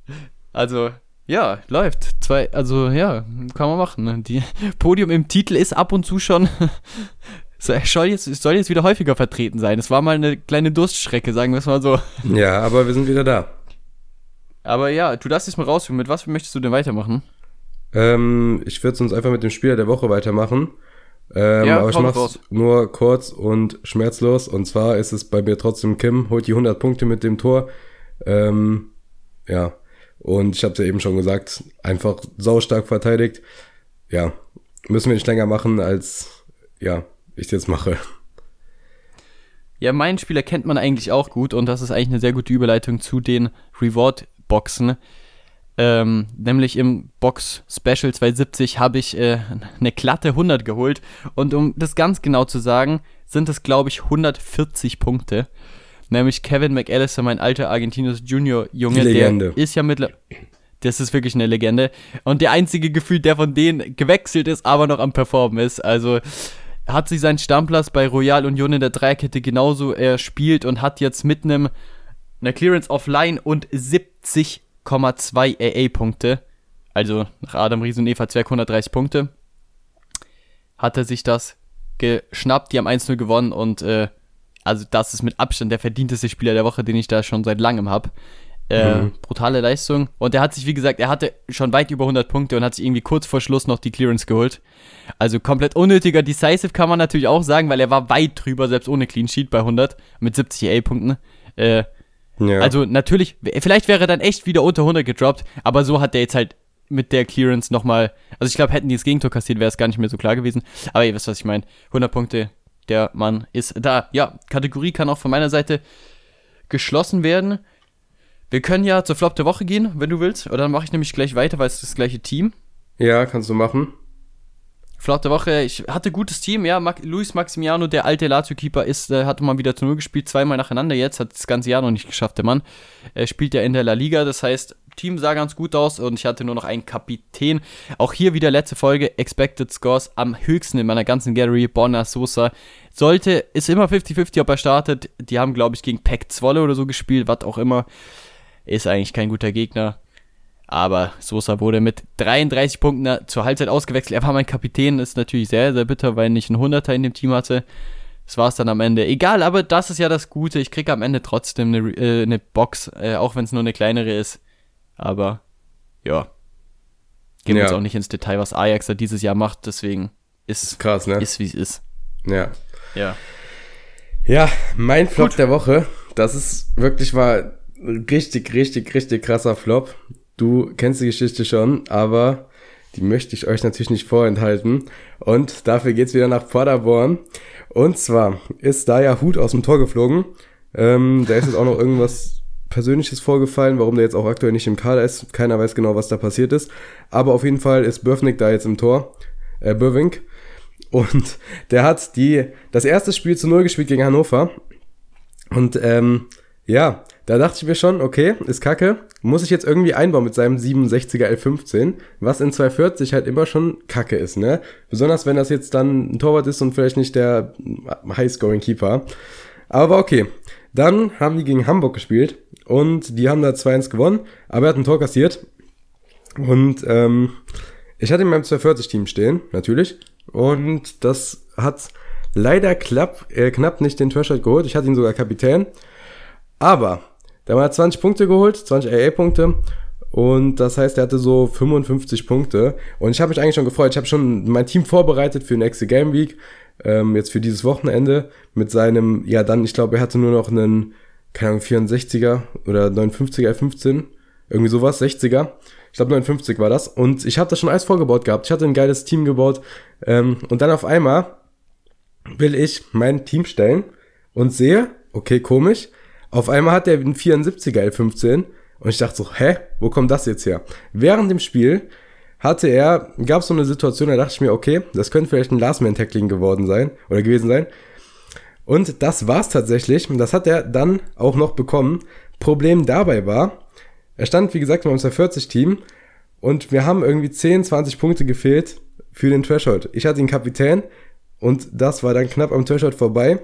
Also, ja, läuft. Zwei, also ja, kann man machen. Ne? Die Podium im Titel ist ab und zu schon. soll jetzt, soll jetzt wieder häufiger vertreten sein. Es war mal eine kleine Durststrecke, sagen wir es mal so. Ja, aber wir sind wieder da. Aber ja, du darfst jetzt mal rausfinden. Mit was möchtest du denn weitermachen? Ähm, ich würde sonst einfach mit dem Spieler der Woche weitermachen. Ähm, ja, aber ich mach's raus. nur kurz und schmerzlos. Und zwar ist es bei mir trotzdem Kim, holt die 100 Punkte mit dem Tor. Ähm, ja, und ich habe es ja eben schon gesagt, einfach saustark verteidigt. Ja, müssen wir nicht länger machen, als ja, ich jetzt mache. Ja, meinen Spieler kennt man eigentlich auch gut und das ist eigentlich eine sehr gute Überleitung zu den Reward-Boxen. Ähm, nämlich im Box Special 270 habe ich äh, eine glatte 100 geholt und um das ganz genau zu sagen, sind es glaube ich 140 Punkte nämlich Kevin McAllister, mein alter Argentinos Junior Junge, der ist ja mittlerweile das ist wirklich eine Legende und der einzige Gefühl, der von denen gewechselt ist, aber noch am Performen ist. Also hat sich seinen Stammplatz bei Royal Union in der Dreierkette genauso erspielt und hat jetzt mit einem einer Clearance offline und 70,2 AA-Punkte, also nach Adam Ries und Eva Zwerg 130 Punkte, hat er sich das geschnappt. Die haben 1-0 gewonnen und äh, also das ist mit Abstand der verdienteste Spieler der Woche, den ich da schon seit langem habe. Äh, mhm. Brutale Leistung. Und er hat sich, wie gesagt, er hatte schon weit über 100 Punkte und hat sich irgendwie kurz vor Schluss noch die Clearance geholt. Also komplett unnötiger Decisive kann man natürlich auch sagen, weil er war weit drüber, selbst ohne Clean Sheet bei 100 mit 70 A-Punkten. Äh, ja. Also natürlich, vielleicht wäre er dann echt wieder unter 100 gedroppt, aber so hat der jetzt halt mit der Clearance nochmal, also ich glaube, hätten die das Gegentor kassiert, wäre es gar nicht mehr so klar gewesen. Aber ihr wisst, was ich meine. 100 Punkte der Mann ist da. Ja, Kategorie kann auch von meiner Seite geschlossen werden. Wir können ja zur Flop der Woche gehen, wenn du willst. Oder dann mache ich nämlich gleich weiter, weil es ist das gleiche Team. Ja, kannst du machen. Flop der Woche, ich hatte gutes Team, ja. Luis Maximiano, der alte Lazio-Keeper, äh, hatte mal wieder zu Null gespielt, zweimal nacheinander jetzt, hat das ganze Jahr noch nicht geschafft, der Mann. Er spielt ja in der La Liga, das heißt, Team sah ganz gut aus und ich hatte nur noch einen Kapitän. Auch hier wieder letzte Folge, Expected Scores am höchsten in meiner ganzen Gallery, Bonner Sosa. Sollte, ist immer 50-50, ob er startet. Die haben, glaube ich, gegen Peck Zwolle oder so gespielt, was auch immer. Ist eigentlich kein guter Gegner. Aber Sosa wurde mit 33 Punkten zur Halbzeit ausgewechselt. Er war mein Kapitän, ist natürlich sehr, sehr bitter, weil ich einen 100er in dem Team hatte. Das war es dann am Ende. Egal, aber das ist ja das Gute. Ich kriege am Ende trotzdem eine, äh, eine Box, äh, auch wenn es nur eine kleinere ist. Aber ja, gehen wir ja. jetzt auch nicht ins Detail, was Ajax da dieses Jahr macht. Deswegen ist es krass, ne? Ist wie es ist. Ja. Ja. Ja, mein Flop Gut. der Woche. Das ist wirklich mal richtig, richtig, richtig krasser Flop. Du kennst die Geschichte schon, aber die möchte ich euch natürlich nicht vorenthalten. Und dafür geht's wieder nach Paderborn. Und zwar ist da ja Hut aus dem Tor geflogen. Ähm, da ist jetzt auch noch irgendwas Persönliches vorgefallen, warum der jetzt auch aktuell nicht im Kader ist. Keiner weiß genau, was da passiert ist. Aber auf jeden Fall ist Böfnik da jetzt im Tor. Äh, Böwink. Und der hat die, das erste Spiel zu Null gespielt gegen Hannover. Und ähm, ja, da dachte ich mir schon, okay, ist kacke. Muss ich jetzt irgendwie einbauen mit seinem 67er L15, was in 240 halt immer schon kacke ist, ne? Besonders wenn das jetzt dann ein Torwart ist und vielleicht nicht der High-Scoring-Keeper. Aber okay. Dann haben die gegen Hamburg gespielt und die haben da 2-1 gewonnen, aber er hat ein Tor kassiert. Und ähm, ich hatte in meinem 240-Team stehen, natürlich. Und das hat leider klapp, äh, knapp nicht den Threshold geholt. Ich hatte ihn sogar Kapitän. Aber der hat 20 Punkte geholt, 20 AA-Punkte. Und das heißt, er hatte so 55 Punkte. Und ich habe mich eigentlich schon gefreut. Ich habe schon mein Team vorbereitet für nächste Game Week. ähm, jetzt für dieses Wochenende mit seinem, ja dann, ich glaube, er hatte nur noch einen, keine Ahnung, 64er oder 59er F15, irgendwie sowas, 60er. Ich glaube 59 war das. Und ich habe das schon alles vorgebaut gehabt. Ich hatte ein geiles Team gebaut. Ähm, und dann auf einmal will ich mein Team stellen und sehe, okay, komisch, auf einmal hat er einen 74er L15 und ich dachte so, hä, wo kommt das jetzt her? Während dem Spiel hatte er, gab es so eine Situation, da dachte ich mir, okay, das könnte vielleicht ein Last-Man-Tackling geworden sein oder gewesen sein. Und das war's tatsächlich. Und das hat er dann auch noch bekommen. Problem dabei war, er stand, wie gesagt, beim 40-Team und wir haben irgendwie 10, 20 Punkte gefehlt für den Threshold. Ich hatte ihn Kapitän und das war dann knapp am Threshold vorbei.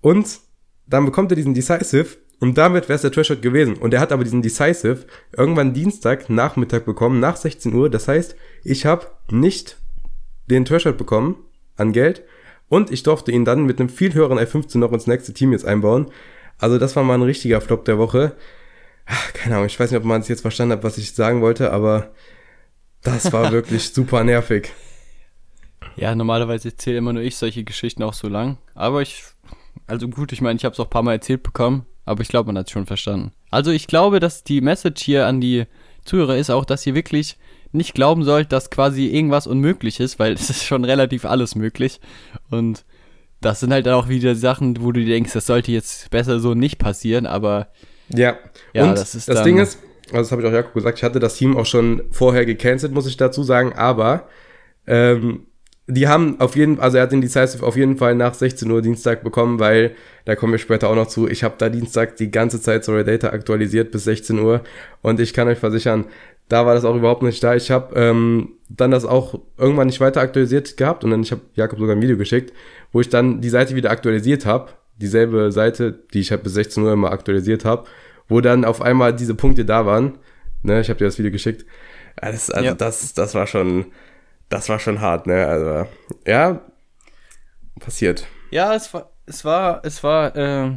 Und dann bekommt er diesen Decisive und damit wäre es der Threshold gewesen. Und er hat aber diesen Decisive irgendwann Dienstag Nachmittag bekommen, nach 16 Uhr. Das heißt, ich habe nicht den Threshold bekommen an Geld und ich durfte ihn dann mit einem viel höheren F15 noch ins nächste Team jetzt einbauen. Also das war mal ein richtiger Flop der Woche. Ach, keine Ahnung, ich weiß nicht, ob man es jetzt verstanden hat, was ich sagen wollte, aber das war wirklich super nervig. Ja, normalerweise erzähle immer nur ich solche Geschichten auch so lang. Aber ich, also gut, ich meine, ich habe es auch ein paar Mal erzählt bekommen, aber ich glaube, man hat es schon verstanden. Also ich glaube, dass die Message hier an die Zuhörer ist auch, dass ihr wirklich nicht glauben sollt, dass quasi irgendwas unmöglich ist, weil es ist schon relativ alles möglich. Und das sind halt auch wieder Sachen, wo du denkst, das sollte jetzt besser so nicht passieren, aber ja, ja und das, ist das Ding ist, also das habe ich auch Jakob gesagt, ich hatte das Team auch schon vorher gecancelt, muss ich dazu sagen, aber ähm, die haben auf jeden also er hat den Decisive auf jeden Fall nach 16 Uhr Dienstag bekommen, weil, da kommen wir später auch noch zu, ich habe da Dienstag die ganze Zeit Sorry Data aktualisiert bis 16 Uhr und ich kann euch versichern, da war das auch überhaupt nicht da. Ich habe ähm, dann das auch irgendwann nicht weiter aktualisiert gehabt und dann ich habe Jakob sogar ein Video geschickt, wo ich dann die Seite wieder aktualisiert habe, dieselbe Seite, die ich halt bis 16 Uhr immer aktualisiert habe, wo dann auf einmal diese Punkte da waren. Ne, ich habe dir das Video geschickt. Das, also ja. das, das war schon das war schon hart, ne? Also, ja, passiert. Ja, es war, es war, es war, äh,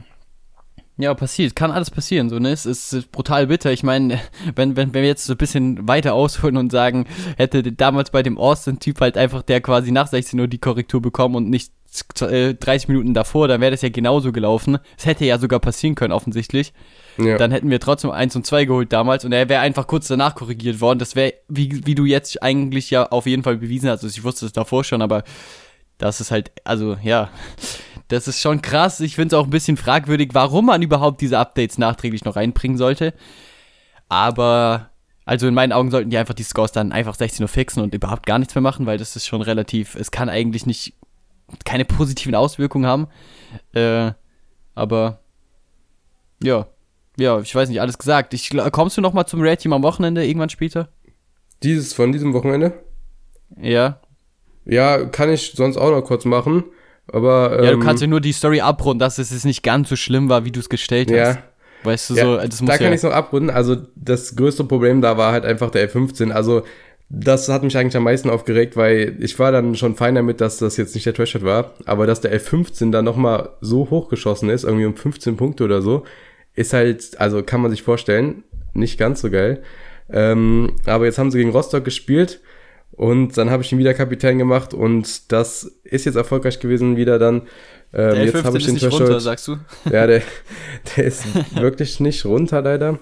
ja, passiert. Kann alles passieren, so, ne? Es ist brutal bitter. Ich meine, wenn, wenn, wenn wir jetzt so ein bisschen weiter ausholen und sagen, hätte damals bei dem Austin-Typ halt einfach der quasi nach 16 Uhr die Korrektur bekommen und nicht 30 äh, Minuten davor, dann wäre das ja genauso gelaufen. Es hätte ja sogar passieren können, offensichtlich. Ja. Dann hätten wir trotzdem 1 und 2 geholt damals und er wäre einfach kurz danach korrigiert worden. Das wäre, wie, wie du jetzt eigentlich ja auf jeden Fall bewiesen hast. Also ich wusste es davor schon, aber das ist halt, also ja, das ist schon krass. Ich finde es auch ein bisschen fragwürdig, warum man überhaupt diese Updates nachträglich noch reinbringen sollte. Aber, also in meinen Augen sollten die einfach die Scores dann einfach 16 Uhr fixen und überhaupt gar nichts mehr machen, weil das ist schon relativ, es kann eigentlich nicht, keine positiven Auswirkungen haben. Äh, aber, ja, ja, ich weiß nicht, alles gesagt. Ich, kommst du noch mal zum Red Team am Wochenende irgendwann später? Dieses von diesem Wochenende? Ja. Ja, kann ich sonst auch noch kurz machen. Aber. Ähm, ja, du kannst ja nur die Story abrunden, dass es nicht ganz so schlimm war, wie du es gestellt ja. hast. Weißt du, ja, so, das muss Da kann ja ich es noch abrunden. Also, das größte Problem da war halt einfach der F15. Also, das hat mich eigentlich am meisten aufgeregt, weil ich war dann schon fein damit, dass das jetzt nicht der Threshold war, aber dass der F15 dann nochmal so hochgeschossen ist, irgendwie um 15 Punkte oder so, ist halt, also kann man sich vorstellen, nicht ganz so geil. Ähm, aber jetzt haben sie gegen Rostock gespielt und dann habe ich ihn wieder Kapitän gemacht und das ist jetzt erfolgreich gewesen wieder dann. Ähm, der jetzt habe ich den ist nicht runter, sagst du? Ja, der, der ist wirklich nicht runter leider.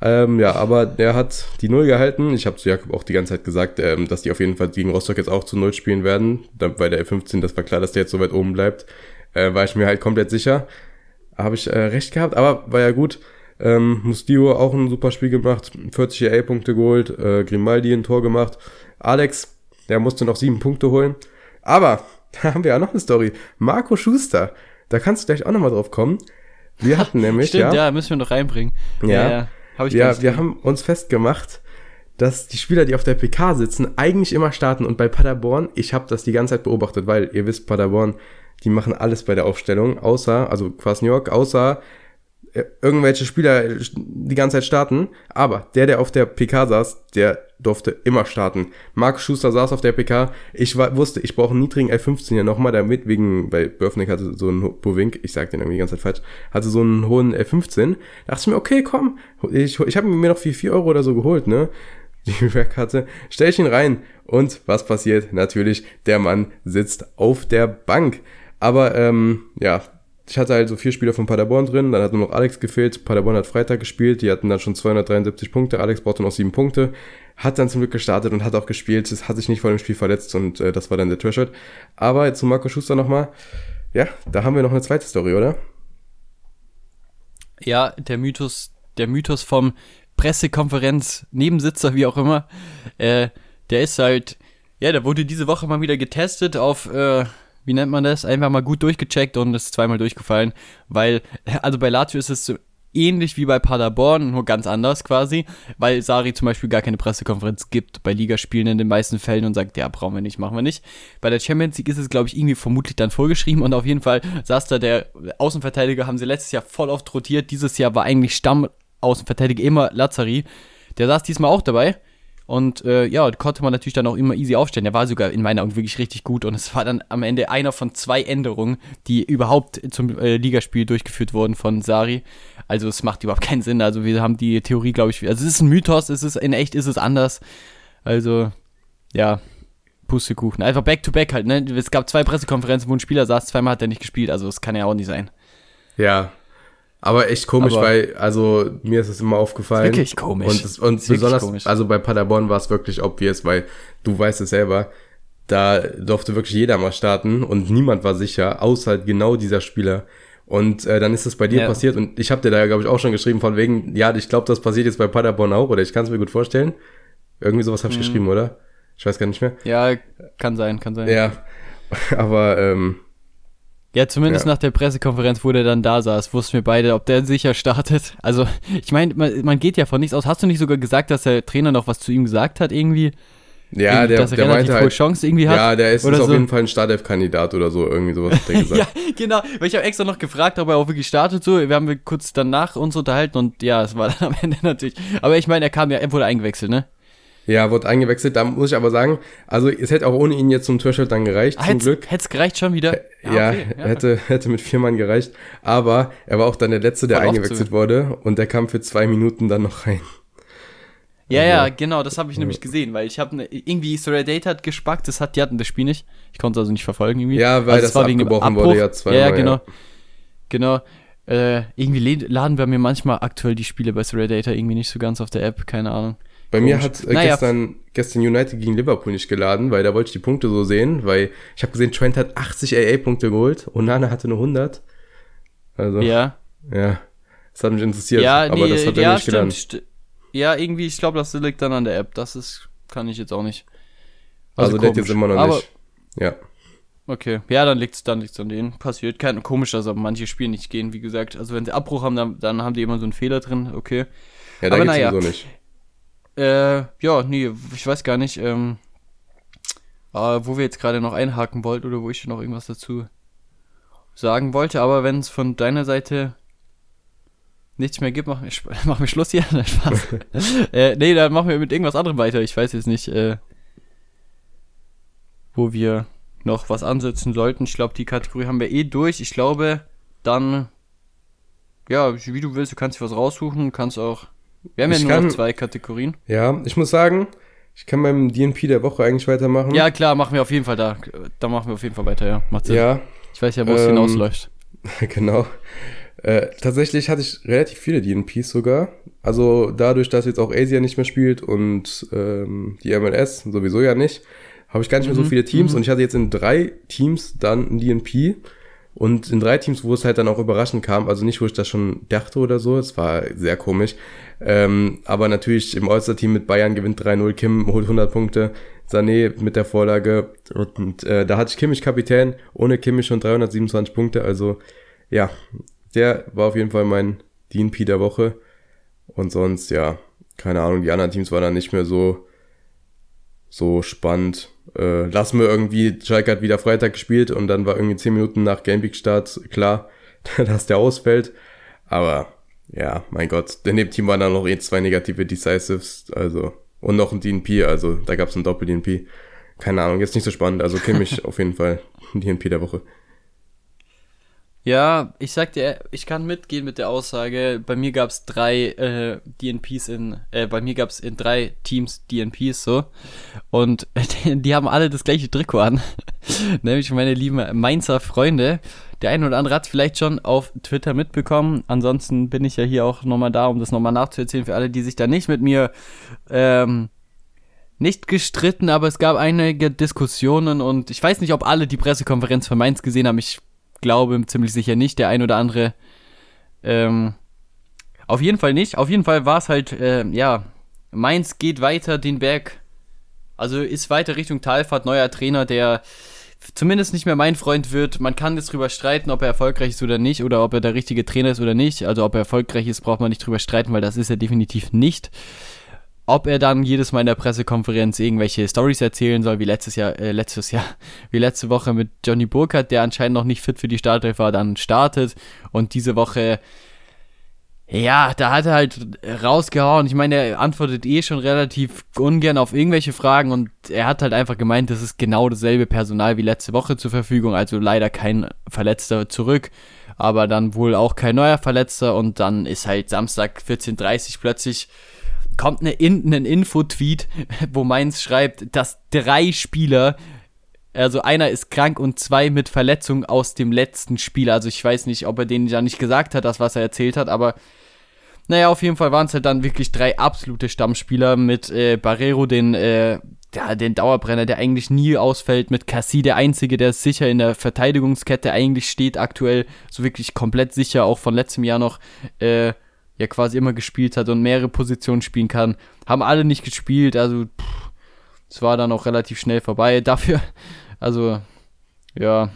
Ähm, ja, aber der hat die Null gehalten. Ich habe zu Jakob auch die ganze Zeit gesagt, ähm, dass die auf jeden Fall gegen Rostock jetzt auch zu Null spielen werden. Bei der F15, das war klar, dass der jetzt so weit oben bleibt. Äh, war ich mir halt komplett sicher habe ich äh, recht gehabt, aber war ja gut. Ähm, Mustio auch ein super Spiel gemacht, 40 EA-Punkte geholt, äh, Grimaldi ein Tor gemacht. Alex, der musste noch sieben Punkte holen. Aber, da haben wir ja noch eine Story. Marco Schuster, da kannst du gleich auch nochmal drauf kommen. Wir hatten nämlich, Stimmt, ja. ja, müssen wir noch reinbringen. Ja, ja, ja. Hab ich ja wir haben uns festgemacht, dass die Spieler, die auf der PK sitzen, eigentlich immer starten. Und bei Paderborn, ich habe das die ganze Zeit beobachtet, weil ihr wisst, Paderborn die machen alles bei der Aufstellung, außer, also Kwasniok, außer äh, irgendwelche Spieler die ganze Zeit starten, aber der, der auf der PK saß, der durfte immer starten. Mark Schuster saß auf der PK, ich war, wusste, ich brauche einen niedrigen L15 ja nochmal, damit wegen, weil Börfnik hatte so einen, Bovink, ich sag den irgendwie die ganze Zeit falsch, hatte so einen hohen L15, dachte ich mir, okay, komm, ich, ich habe mir noch für 4 Euro oder so geholt, ne, die Repair-Karte, stelle ich ihn rein und was passiert? Natürlich, der Mann sitzt auf der Bank. Aber ähm, ja, ich hatte halt so vier Spieler von Paderborn drin, dann hat nur noch Alex gefehlt. Paderborn hat Freitag gespielt, die hatten dann schon 273 Punkte, Alex brauchte noch sieben Punkte, hat dann zum Glück gestartet und hat auch gespielt, es hat sich nicht vor dem Spiel verletzt und äh, das war dann der Threshold. Aber jetzt zu Marco Schuster nochmal, ja, da haben wir noch eine zweite Story, oder? Ja, der Mythos, der Mythos vom Pressekonferenz, Nebensitzer, wie auch immer, äh, der ist halt, ja, der wurde diese Woche mal wieder getestet auf, äh, wie nennt man das? Einfach mal gut durchgecheckt und ist zweimal durchgefallen, weil, also bei Lazio ist es so ähnlich wie bei Paderborn, nur ganz anders quasi, weil Sari zum Beispiel gar keine Pressekonferenz gibt bei Ligaspielen in den meisten Fällen und sagt, ja, brauchen wir nicht, machen wir nicht. Bei der Champions League ist es, glaube ich, irgendwie vermutlich dann vorgeschrieben und auf jeden Fall saß da der Außenverteidiger, haben sie letztes Jahr voll oft rotiert, dieses Jahr war eigentlich Stamm-Außenverteidiger immer Lazari. Der saß diesmal auch dabei und äh, ja, konnte man natürlich dann auch immer easy aufstellen. Der war sogar in meiner Augen wirklich richtig gut und es war dann am Ende einer von zwei Änderungen, die überhaupt zum äh, Ligaspiel durchgeführt wurden von Sari. Also es macht überhaupt keinen Sinn. Also wir haben die Theorie, glaube ich, also es ist ein Mythos, es ist in echt ist es anders. Also ja, Pustekuchen. Einfach back to back halt, ne? Es gab zwei Pressekonferenzen, wo ein Spieler saß, zweimal hat er nicht gespielt, also es kann ja auch nicht sein. Ja, aber echt komisch, Aber weil, also mir ist es immer aufgefallen. Wirklich komisch. Und, das, und besonders, komisch. also bei Paderborn war es wirklich obvious, weil du weißt es selber, da durfte wirklich jeder mal starten und niemand war sicher, außer halt genau dieser Spieler. Und äh, dann ist es bei dir ja. passiert und ich habe dir da, glaube ich, auch schon geschrieben von wegen, ja, ich glaube, das passiert jetzt bei Paderborn auch, oder ich kann es mir gut vorstellen. Irgendwie sowas habe ich mhm. geschrieben, oder? Ich weiß gar nicht mehr. Ja, kann sein, kann sein. Ja, aber ähm, ja, zumindest ja. nach der Pressekonferenz, wo der dann da saß, wussten wir beide, ob der sicher startet. Also, ich meine, man, man, geht ja von nichts aus. Hast du nicht sogar gesagt, dass der Trainer noch was zu ihm gesagt hat, irgendwie? Ja, der, dass er der meinte halt, Chance irgendwie hat. Ja, der ist, ist so. auf jeden Fall ein Startelf-Kandidat oder so, irgendwie sowas hat der gesagt. ja, genau, weil ich habe extra noch gefragt, ob er auch wirklich startet so. Wir haben kurz danach uns unterhalten und ja, es war dann am Ende natürlich. Aber ich meine, er kam ja, er wurde eingewechselt, ne? Ja, wurde eingewechselt. Da muss ich aber sagen, also es hätte auch ohne ihn jetzt zum Threshold dann gereicht, ah, zum hätt's, Glück. Hätte es gereicht schon wieder? Ja, ja, okay, ja, hätte, hätte mit vier Mann gereicht. Aber er war auch dann der Letzte, der Voll eingewechselt wurde und der kam für zwei Minuten dann noch rein. Ja, also, ja, genau, das habe ich ja. nämlich gesehen, weil ich habe ne, irgendwie Surrey Date hat gespackt, das hat, die hatten das Spiel nicht. Ich konnte es also nicht verfolgen irgendwie. Ja, weil also das war abgebrochen wurde ja zweimal. Ja, genau. Ja. Genau. Äh, irgendwie laden wir mir manchmal aktuell die Spiele bei Surrey Data irgendwie nicht so ganz auf der App, keine Ahnung. Bei Komisch. mir hat äh, naja. gestern, gestern United gegen Liverpool nicht geladen, weil da wollte ich die Punkte so sehen, weil ich habe gesehen, Trent hat 80 AA-Punkte geholt und Nana hatte nur 100. Also, ja. Ja, das hat mich interessiert, ja, aber nee, das hat ja, er nicht stimmt, st Ja, irgendwie, ich glaube, das liegt dann an der App. Das ist, kann ich jetzt auch nicht. Also, also das jetzt immer noch aber, nicht. Ja. Okay, ja, dann liegt's, dann liegt's an denen. Passiert. Kein, komisch, dass aber manche Spiele nicht gehen, wie gesagt. Also wenn sie Abbruch haben, dann, dann haben die immer so einen Fehler drin, okay. Ja, da aber geht's naja. sowieso nicht. Äh, ja, nee, ich weiß gar nicht, ähm, äh, wo wir jetzt gerade noch einhaken wollten oder wo ich noch irgendwas dazu sagen wollte, aber wenn es von deiner Seite nichts mehr gibt, machen wir, machen wir Schluss hier. Spaß. äh, nee, dann machen wir mit irgendwas anderem weiter. Ich weiß jetzt nicht, äh, wo wir noch was ansetzen sollten. Ich glaube, die Kategorie haben wir eh durch. Ich glaube, dann, ja, wie du willst, du kannst dir was raussuchen, kannst auch wir haben ja nur kann, noch zwei Kategorien. Ja, ich muss sagen, ich kann beim DNP der Woche eigentlich weitermachen. Ja, klar, machen wir auf jeden Fall da. Da machen wir auf jeden Fall weiter, ja. Macht Sinn. Ja. Ich weiß ja, wo es ähm, hinausläuft. Genau. Äh, tatsächlich hatte ich relativ viele DNPs sogar. Also dadurch, dass jetzt auch Asia nicht mehr spielt und ähm, die MLS sowieso ja nicht, habe ich gar nicht mehr so mhm. viele Teams. Mhm. Und ich hatte jetzt in drei Teams dann ein DNP. Und in drei Teams, wo es halt dann auch überraschend kam, also nicht, wo ich das schon dachte oder so, es war sehr komisch. Ähm, aber natürlich im All-Star-Team mit Bayern gewinnt 3-0, Kim holt 100 Punkte, Sané mit der Vorlage und äh, da hatte ich Kimmich Kapitän, ohne Kimmich schon 327 Punkte, also ja, der war auf jeden Fall mein DNP der Woche. Und sonst, ja, keine Ahnung, die anderen Teams waren dann nicht mehr so, so spannend äh, lassen wir irgendwie, Schalke hat wieder Freitag gespielt und dann war irgendwie 10 Minuten nach Gameweek-Start klar, dass der ausfällt. Aber ja, mein Gott, in dem Team waren dann noch eh zwei negative Decisives, also und noch ein DNP, also da gab es ein Doppel-DNP. Keine Ahnung, jetzt nicht so spannend. Also Kimmich auf jeden Fall DNP der Woche. Ja, ich sag dir, ich kann mitgehen mit der Aussage. Bei mir gab es drei äh, DNPs in, äh, bei mir gab es in drei Teams DNPs so. Und die, die haben alle das gleiche Trikot an. Nämlich meine lieben Mainzer Freunde. Der eine oder andere hat es vielleicht schon auf Twitter mitbekommen. Ansonsten bin ich ja hier auch nochmal da, um das nochmal nachzuerzählen für alle, die sich da nicht mit mir ähm, nicht gestritten, aber es gab einige Diskussionen und ich weiß nicht, ob alle die Pressekonferenz von Mainz gesehen haben. Ich glaube ziemlich sicher nicht. Der ein oder andere. Ähm, auf jeden Fall nicht. Auf jeden Fall war es halt, äh, ja, Mainz geht weiter den Berg. Also ist weiter Richtung Talfahrt, neuer Trainer, der zumindest nicht mehr mein Freund wird. Man kann jetzt drüber streiten, ob er erfolgreich ist oder nicht, oder ob er der richtige Trainer ist oder nicht. Also ob er erfolgreich ist, braucht man nicht drüber streiten, weil das ist er definitiv nicht. Ob er dann jedes Mal in der Pressekonferenz irgendwelche Stories erzählen soll, wie letztes Jahr, äh, letztes Jahr, wie letzte Woche mit Johnny Burkhardt, der anscheinend noch nicht fit für die Startelf war, dann startet und diese Woche ja, da hat er halt rausgehauen. Ich meine, er antwortet eh schon relativ ungern auf irgendwelche Fragen und er hat halt einfach gemeint, das ist genau dasselbe Personal wie letzte Woche zur Verfügung. Also leider kein Verletzter zurück, aber dann wohl auch kein neuer Verletzter und dann ist halt Samstag 14.30 plötzlich kommt eine, ein Info-Tweet, wo Mainz schreibt, dass drei Spieler also einer ist krank und zwei mit Verletzung aus dem letzten Spiel. Also ich weiß nicht, ob er denen ja nicht gesagt hat, das was er erzählt hat, aber naja, auf jeden Fall waren es halt dann wirklich drei absolute Stammspieler mit äh, Barrero, den, äh, ja, den Dauerbrenner, der eigentlich nie ausfällt, mit Cassie, der Einzige, der sicher in der Verteidigungskette eigentlich steht, aktuell so wirklich komplett sicher, auch von letztem Jahr noch, äh, ja quasi immer gespielt hat und mehrere Positionen spielen kann. Haben alle nicht gespielt, also es war dann auch relativ schnell vorbei. Dafür, also ja,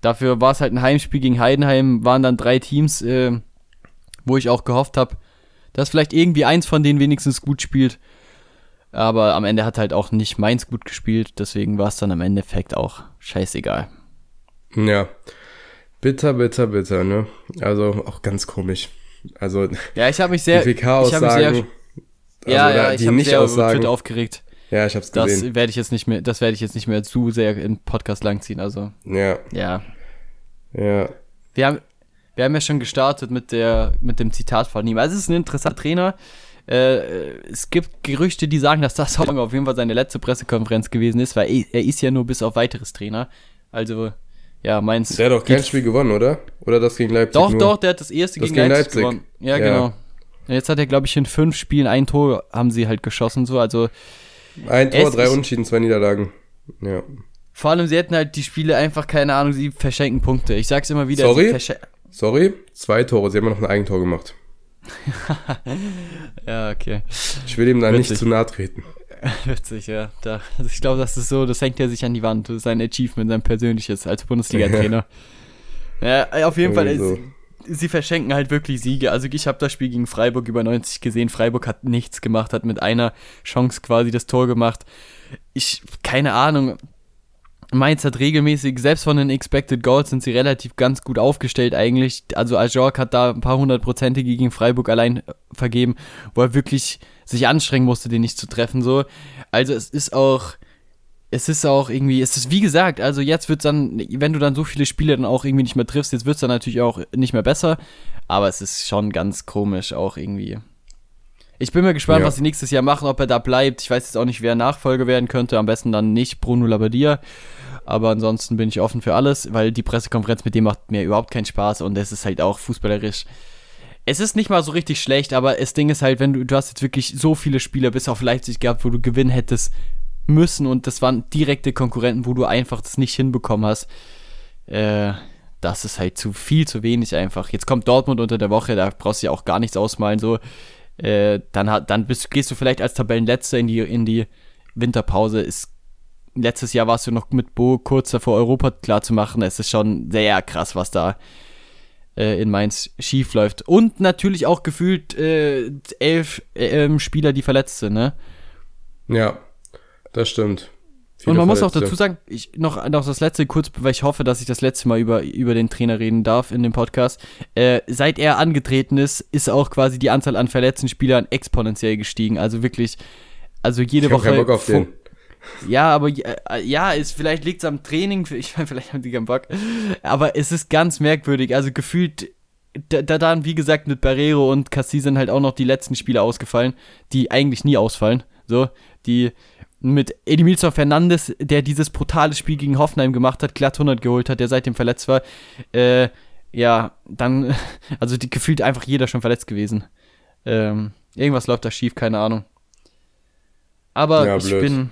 dafür war es halt ein Heimspiel gegen Heidenheim, waren dann drei Teams, äh, wo ich auch gehofft habe, dass vielleicht irgendwie eins von denen wenigstens gut spielt. Aber am Ende hat halt auch nicht meins gut gespielt, deswegen war es dann am Endeffekt auch scheißegal. Ja. Bitter, bitter, bitter, ne? Also auch ganz komisch. Also ja, ich habe mich sehr, die PK-Aussagen, also, ja, ja, ich habe mich sehr Aussagen, aufgeregt. Ja, ich hab's gesehen. Das werde ich jetzt nicht mehr, das werde ich jetzt nicht mehr zu sehr in Podcast langziehen. Also ja, ja, ja. Wir haben, wir haben ja schon gestartet mit der, mit dem Zitat von ihm. Also es ist ein interessanter Trainer. Äh, es gibt Gerüchte, die sagen, dass das auf jeden Fall seine letzte Pressekonferenz gewesen ist, weil er ist ja nur bis auf weiteres Trainer. Also ja, meins. Der hat doch kein Spiel gewonnen, oder? Oder das gegen Leipzig? Doch, nur? doch, der hat das erste das gegen, gegen Leipzig, Leipzig, gewonnen. Ja, ja. genau. Jetzt hat er, glaube ich, in fünf Spielen ein Tor haben sie halt geschossen, so. Also. Ein Tor, drei Unentschieden, zwei Niederlagen. Ja. Vor allem, sie hätten halt die Spiele einfach, keine Ahnung, sie verschenken Punkte. Ich sag's immer wieder. Sorry? Sorry? Zwei Tore, sie haben noch ein Eigentor gemacht. ja, okay. Ich will ihm da Witzig. nicht zu nahe treten. Witzig, ja. Da, also ich glaube, das ist so, das hängt ja sich an die Wand. Sein Achievement, sein persönliches als Bundesliga-Trainer. ja, auf jeden Fall. So. Sie verschenken halt wirklich Siege. Also ich habe das Spiel gegen Freiburg über 90 gesehen. Freiburg hat nichts gemacht, hat mit einer Chance quasi das Tor gemacht. Ich, keine Ahnung. Mainz hat regelmäßig, selbst von den Expected Goals sind sie relativ ganz gut aufgestellt eigentlich. Also Ajork hat da ein paar hundertprozentige gegen Freiburg allein vergeben, wo er wirklich sich anstrengen musste, den nicht zu treffen. So. Also es ist auch, es ist auch irgendwie, es ist wie gesagt, also jetzt wird es dann, wenn du dann so viele Spiele dann auch irgendwie nicht mehr triffst, jetzt wird es dann natürlich auch nicht mehr besser. Aber es ist schon ganz komisch auch irgendwie. Ich bin mal gespannt, ja. was sie nächstes Jahr machen, ob er da bleibt. Ich weiß jetzt auch nicht, wer Nachfolger werden könnte. Am besten dann nicht Bruno Labbadia. Aber ansonsten bin ich offen für alles, weil die Pressekonferenz mit dem macht mir überhaupt keinen Spaß und es ist halt auch fußballerisch es ist nicht mal so richtig schlecht, aber das Ding ist halt, wenn du, du hast jetzt wirklich so viele Spieler bis auf Leipzig gehabt, wo du gewinnen hättest müssen und das waren direkte Konkurrenten, wo du einfach das nicht hinbekommen hast. Äh, das ist halt zu viel, zu wenig einfach. Jetzt kommt Dortmund unter der Woche, da brauchst du ja auch gar nichts ausmalen, so. Äh, dann dann bist, gehst du vielleicht als Tabellenletzter in die, in die Winterpause. Ist, letztes Jahr warst du noch mit Bo kurz davor, Europa klar zu machen. Es ist schon sehr krass, was da äh, in Mainz schief läuft. Und natürlich auch gefühlt äh, elf äh, Spieler, die verletzt sind, ne? Ja, das stimmt. Viele und man Verletzte. muss auch dazu sagen, ich noch, noch das letzte kurz, weil ich hoffe, dass ich das letzte Mal über, über den Trainer reden darf in dem Podcast. Äh, seit er angetreten ist, ist auch quasi die Anzahl an verletzten Spielern exponentiell gestiegen. Also wirklich, also jede ich Woche. Bock auf den. Ja, aber äh, ja, es, vielleicht liegt es am Training, ich meine, vielleicht haben die keinen Bock. Aber es ist ganz merkwürdig. Also gefühlt, da, da dann, wie gesagt, mit Barrero und Cassie sind halt auch noch die letzten Spiele ausgefallen, die eigentlich nie ausfallen. So, die mit Edmilson Fernandes, der dieses brutale Spiel gegen Hoffenheim gemacht hat, glatt 100 geholt hat, der seitdem verletzt war. Äh, ja, dann, also die, gefühlt einfach jeder schon verletzt gewesen. Ähm, irgendwas läuft da schief, keine Ahnung. Aber ja, ich bin,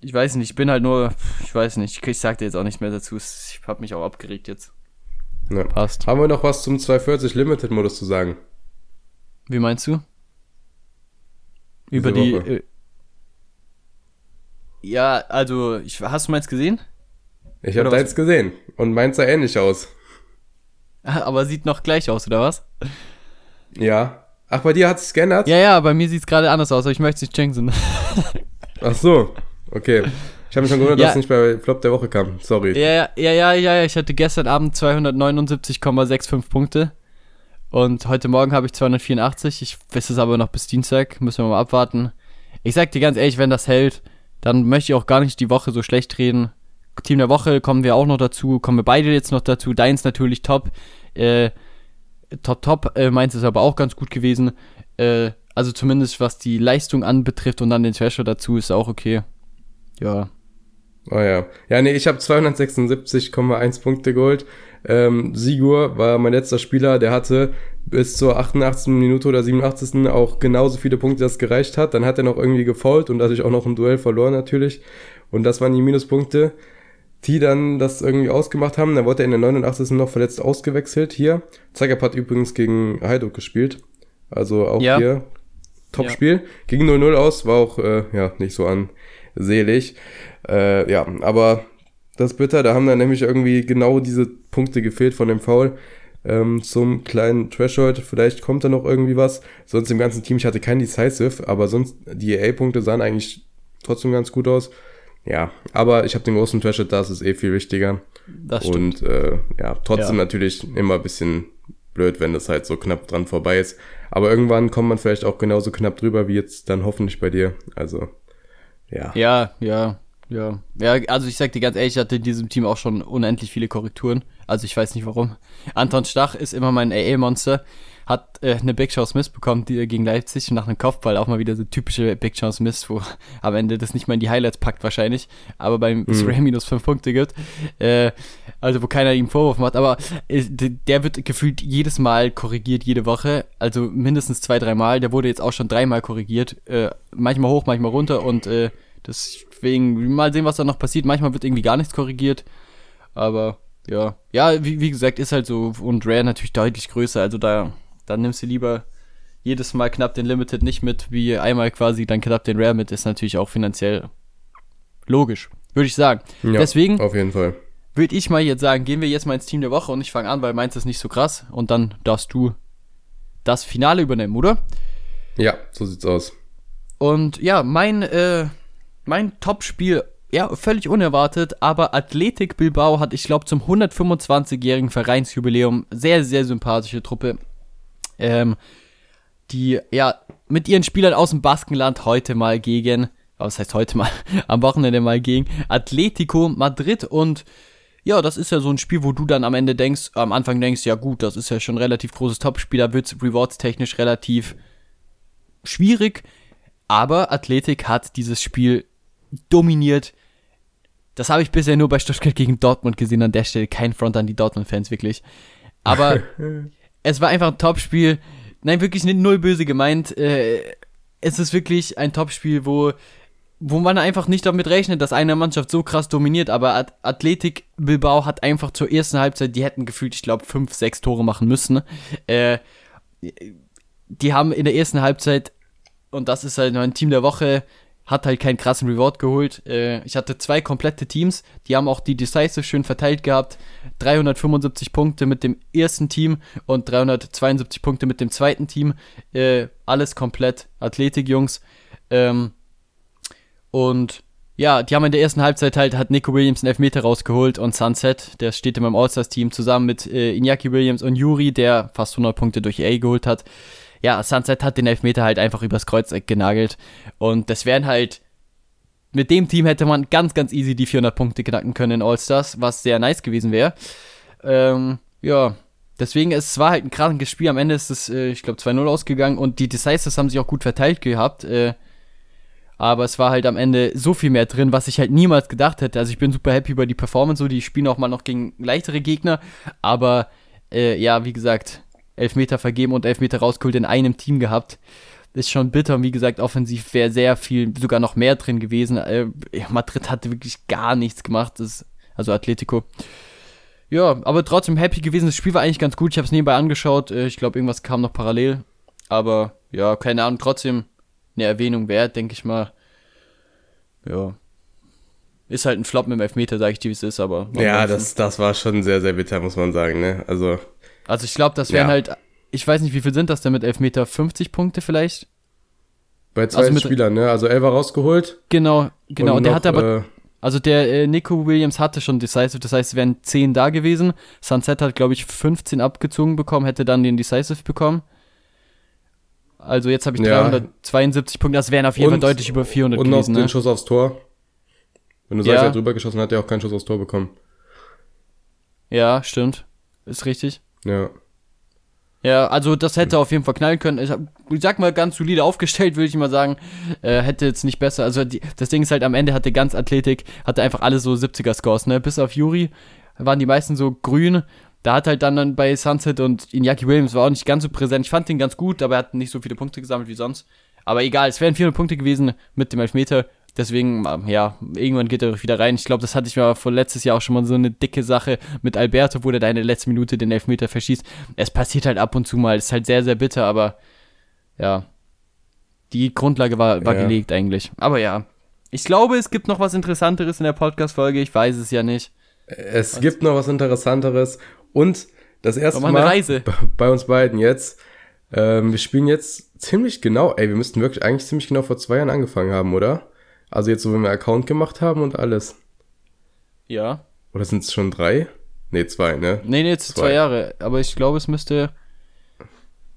ich weiß nicht, ich bin halt nur, ich weiß nicht, ich sag dir jetzt auch nicht mehr dazu. Ich hab mich auch abgeregt jetzt. Ja. Passt. Haben wir noch was zum 240 Limited Modus zu sagen? Wie meinst du? Über die. Äh, ja, also, ich, hast du meins gesehen? Ich habe deins gesehen und meins sah ähnlich aus. Aber sieht noch gleich aus, oder was? Ja. Ach, bei dir hat es geändert? Ja, ja, bei mir sieht es gerade anders aus, aber ich möchte es nicht jinxen. Ach so, okay. Ich habe mich schon gewundert, ja. dass es nicht bei Flop der Woche kam. Sorry. Ja, ja, ja, ja, ja. Ich hatte gestern Abend 279,65 Punkte. Und heute Morgen habe ich 284. Ich weiß es aber noch bis Dienstag. Müssen wir mal abwarten. Ich sag dir ganz ehrlich, wenn das hält, dann möchte ich auch gar nicht die Woche so schlecht reden. Team der Woche kommen wir auch noch dazu. Kommen wir beide jetzt noch dazu. Deins natürlich top. Äh, top, top. Äh, meins ist aber auch ganz gut gewesen. Äh, also zumindest was die Leistung anbetrifft und dann den Thrasher dazu ist auch okay. Ja. Oh ja. Ja, nee, ich habe 276,1 Punkte geholt. Ähm, Sigur war mein letzter Spieler, der hatte bis zur 88. Minute oder 87. auch genauso viele Punkte, das gereicht hat. Dann hat er noch irgendwie gefault und dadurch auch noch ein Duell verloren natürlich. Und das waren die Minuspunkte, die dann das irgendwie ausgemacht haben. Dann wurde er in der 89. noch verletzt ausgewechselt hier. Zagreb hat übrigens gegen Heiduk gespielt. Also auch ja. hier Top-Spiel. Ja. Ging 0-0 aus, war auch äh, ja nicht so ansehlig. Äh, ja, aber das ist bitter, da haben dann nämlich irgendwie genau diese Punkte gefehlt von dem Foul ähm, zum kleinen Threshold. Vielleicht kommt da noch irgendwie was. Sonst im ganzen Team, ich hatte kein Decisive, aber sonst die EA-Punkte sahen eigentlich trotzdem ganz gut aus. Ja, aber ich habe den großen Threshold, das ist eh viel wichtiger. Das stimmt. Und äh, ja, trotzdem ja. natürlich immer ein bisschen blöd, wenn das halt so knapp dran vorbei ist. Aber irgendwann kommt man vielleicht auch genauso knapp drüber wie jetzt dann hoffentlich bei dir. Also, ja. Ja, ja. Ja, ja, also ich sag dir ganz ehrlich, ich hatte in diesem Team auch schon unendlich viele Korrekturen. Also ich weiß nicht warum. Anton Stach ist immer mein AA-Monster. Hat äh, eine Big Chance Miss bekommen die, gegen Leipzig nach einem Kopfball. Auch mal wieder so typische Big Chance Miss, wo am Ende das nicht mal in die Highlights packt wahrscheinlich. Aber beim mhm. Ray minus 5 Punkte gibt. Äh, also wo keiner ihm Vorwurf macht. Aber äh, der wird gefühlt jedes Mal korrigiert, jede Woche. Also mindestens zwei, dreimal. Der wurde jetzt auch schon dreimal korrigiert. Äh, manchmal hoch, manchmal runter und äh, Deswegen mal sehen, was da noch passiert. Manchmal wird irgendwie gar nichts korrigiert. Aber ja, ja, wie, wie gesagt, ist halt so. Und Rare natürlich deutlich größer. Also da, da nimmst du lieber jedes Mal knapp den Limited nicht mit, wie einmal quasi dann knapp den Rare mit. Ist natürlich auch finanziell logisch, würde ich sagen. Ja, Deswegen. Auf jeden Fall. Würde ich mal jetzt sagen, gehen wir jetzt mal ins Team der Woche und ich fange an, weil meins ist nicht so krass. Und dann darfst du das Finale übernehmen, oder? Ja, so sieht's aus. Und ja, mein äh, mein Top-Spiel, ja, völlig unerwartet, aber Athletik Bilbao hat, ich glaube, zum 125-jährigen Vereinsjubiläum sehr, sehr sympathische Truppe. Ähm, die, ja, mit ihren Spielern aus dem Baskenland heute mal gegen, was heißt heute mal, am Wochenende mal gegen Atletico Madrid und ja, das ist ja so ein Spiel, wo du dann am Ende denkst, am Anfang denkst, ja gut, das ist ja schon ein relativ großes Topspiel, da wird es rewards-technisch relativ schwierig, aber Athletik hat dieses Spiel dominiert. Das habe ich bisher nur bei Stuttgart gegen Dortmund gesehen. An der Stelle kein Front an die Dortmund-Fans, wirklich. Aber es war einfach ein Topspiel. Nein, wirklich nicht null böse gemeint. Äh, es ist wirklich ein Topspiel, wo, wo man einfach nicht damit rechnet, dass eine Mannschaft so krass dominiert. Aber Athletik Bilbao hat einfach zur ersten Halbzeit, die hätten gefühlt, ich glaube, fünf, sechs Tore machen müssen. Äh, die haben in der ersten Halbzeit, und das ist halt mein Team der Woche, hat halt keinen krassen Reward geholt. Äh, ich hatte zwei komplette Teams, die haben auch die Decisive schön verteilt gehabt. 375 Punkte mit dem ersten Team und 372 Punkte mit dem zweiten Team. Äh, alles komplett Athletik-Jungs. Ähm, und ja, die haben in der ersten Halbzeit halt, hat Nico Williams einen Elfmeter rausgeholt und Sunset, der steht in meinem All-Stars-Team, zusammen mit äh, Iñaki Williams und Yuri, der fast 100 Punkte durch A geholt hat ja, Sunset hat den Elfmeter halt einfach übers Kreuzeck genagelt. Und das wären halt mit dem Team hätte man ganz, ganz easy die 400 Punkte knacken können in All-Stars, was sehr nice gewesen wäre. Ähm, ja, deswegen, es war halt ein krankes Spiel. Am Ende ist es, äh, ich glaube, 2-0 ausgegangen und die Decisives haben sich auch gut verteilt gehabt. Äh, aber es war halt am Ende so viel mehr drin, was ich halt niemals gedacht hätte. Also ich bin super happy über die Performance, so die spielen auch mal noch gegen leichtere Gegner. Aber äh, ja, wie gesagt, Elfmeter vergeben und Elfmeter rausgeholt in einem Team gehabt. Ist schon bitter und wie gesagt, offensiv wäre sehr viel, sogar noch mehr drin gewesen. Äh, Madrid hatte wirklich gar nichts gemacht, das, also Atletico. Ja, aber trotzdem happy gewesen. Das Spiel war eigentlich ganz gut. Ich habe es nebenbei angeschaut. Äh, ich glaube, irgendwas kam noch parallel. Aber ja, keine Ahnung, trotzdem eine Erwähnung wert, denke ich mal. Ja. Ist halt ein Flop mit dem Elfmeter, sage ich dir, wie es ist, aber. Ja, das, das war schon sehr, sehr bitter, muss man sagen, ne? Also. Also ich glaube, das wären ja. halt, ich weiß nicht, wie viel sind das denn mit Elfmeter? 50 Punkte vielleicht? Bei zwei also Spielern, ne? Also Elva rausgeholt. Genau, genau. Und, und der hat aber. Äh, also der äh, Nico Williams hatte schon Decisive, das heißt, es wären 10 da gewesen. Sunset hat, glaube ich, 15 abgezogen bekommen, hätte dann den Decisive bekommen. Also jetzt habe ich ja. 372 Punkte, das wären auf jeden Fall deutlich über 400 und gewesen. Und noch ne? den Schuss aufs Tor. Wenn du sagst, ja. er hat drüber geschossen, hat er auch keinen Schuss aufs Tor bekommen. Ja, stimmt. Ist richtig. Ja. Ja, also das hätte auf jeden Fall knallen können. Ich, hab, ich sag mal, ganz solide aufgestellt, würde ich mal sagen. Äh, hätte jetzt nicht besser. Also die, das Ding ist halt, am Ende hatte ganz Athletik, hatte einfach alle so 70er-Scores, ne? Bis auf Juri waren die meisten so grün da hat halt dann, dann bei Sunset und Iñaki Williams war auch nicht ganz so präsent. Ich fand ihn ganz gut, aber er hat nicht so viele Punkte gesammelt wie sonst. Aber egal, es wären 400 Punkte gewesen mit dem Elfmeter. Deswegen, ja, irgendwann geht er wieder rein. Ich glaube, das hatte ich mal vor letztes Jahr auch schon mal so eine dicke Sache mit Alberto, wo der da in der letzten Minute den Elfmeter verschießt. Es passiert halt ab und zu mal. Ist halt sehr, sehr bitter, aber ja. Die Grundlage war, war ja. gelegt eigentlich. Aber ja. Ich glaube, es gibt noch was Interessanteres in der Podcast-Folge. Ich weiß es ja nicht. Es was? gibt noch was Interessanteres und das erste Mal Reise. bei uns beiden jetzt. Ähm, wir spielen jetzt ziemlich genau, ey, wir müssten wirklich eigentlich ziemlich genau vor zwei Jahren angefangen haben, oder? Also jetzt wenn wir Account gemacht haben und alles. Ja. Oder sind es schon drei? Nee, zwei, ne? Nee, nee, jetzt zwei. zwei Jahre. Aber ich glaube, es müsste.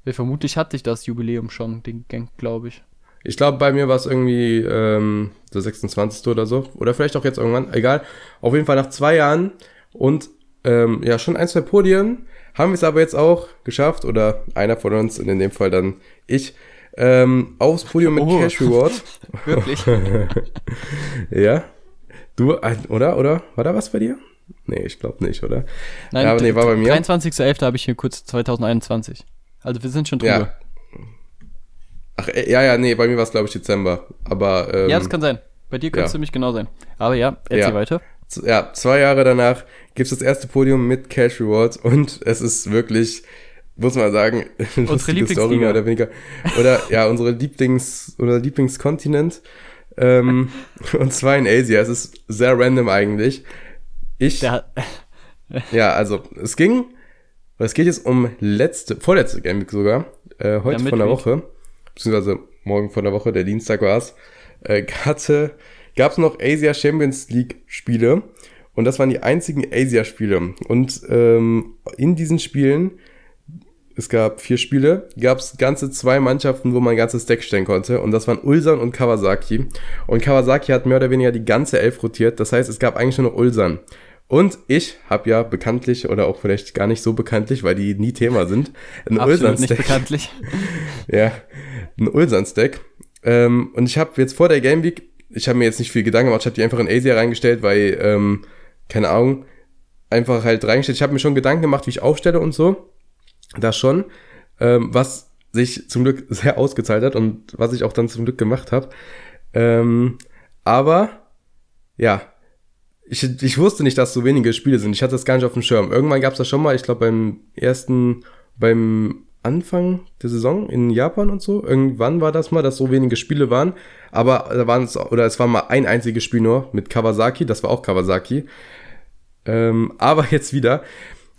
Vermutlich hatte ich das Jubiläum schon, den Gang, glaube ich. Ich glaube, bei mir war es irgendwie ähm, der 26. oder so. Oder vielleicht auch jetzt irgendwann. Egal. Auf jeden Fall nach zwei Jahren und ähm, ja, schon ein, zwei Podien. Haben wir es aber jetzt auch geschafft, oder einer von uns, in dem Fall dann ich, ähm, aufs Podium mit oh. Cash Reward. Wirklich? ja. Du, oder? Oder? War da was bei dir? Nee, ich glaube nicht, oder? Nein, ja, aber nee, war bei mir. 23.11. habe ich hier kurz 2021. Also wir sind schon drüber. Ja. Ach, äh, ja, ja, nee, bei mir war es, glaube ich, Dezember. Aber, ähm, Ja, das kann sein. Bei dir könnte es ja. nämlich genau sein. Aber ja, erzähl ja. weiter ja, zwei Jahre danach gibt's das erste Podium mit Cash Rewards und es ist wirklich, muss man sagen, unsere Story mehr oder weniger. Oder ja, unsere Lieblings, oder Lieblingskontinent. Ähm, und zwar in Asia. Es ist sehr random eigentlich. Ich. Der, ja, also es ging, es geht jetzt um letzte, vorletzte Game Week sogar, äh, heute ja, von der Woche, beziehungsweise morgen von der Woche, der Dienstag war's, äh, hatte gab es noch Asia Champions League Spiele und das waren die einzigen Asia Spiele. Und ähm, in diesen Spielen, es gab vier Spiele, gab es ganze zwei Mannschaften, wo man ein ganzes Deck stellen konnte und das waren Ulsan und Kawasaki. Und Kawasaki hat mehr oder weniger die ganze Elf rotiert, das heißt, es gab eigentlich nur noch Ulsan. Und ich habe ja bekanntlich oder auch vielleicht gar nicht so bekanntlich, weil die nie Thema sind, ein Ulsan-Stack. nicht bekanntlich. ja, ein Ulsan-Stack. Ähm, und ich habe jetzt vor der Game Week ich habe mir jetzt nicht viel Gedanken gemacht, ich habe die einfach in Asia reingestellt, weil, ähm, keine Ahnung, einfach halt reingestellt. Ich habe mir schon Gedanken gemacht, wie ich aufstelle und so. Das schon. Ähm, was sich zum Glück sehr ausgezahlt hat und was ich auch dann zum Glück gemacht habe. Ähm, aber, ja, ich, ich wusste nicht, dass so wenige Spiele sind. Ich hatte das gar nicht auf dem Schirm. Irgendwann gab es das schon mal, ich glaube beim ersten, beim Anfang der Saison in Japan und so. Irgendwann war das mal, dass so wenige Spiele waren. Aber da waren es, oder es war mal ein einziges Spiel nur mit Kawasaki, das war auch Kawasaki. Ähm, aber jetzt wieder.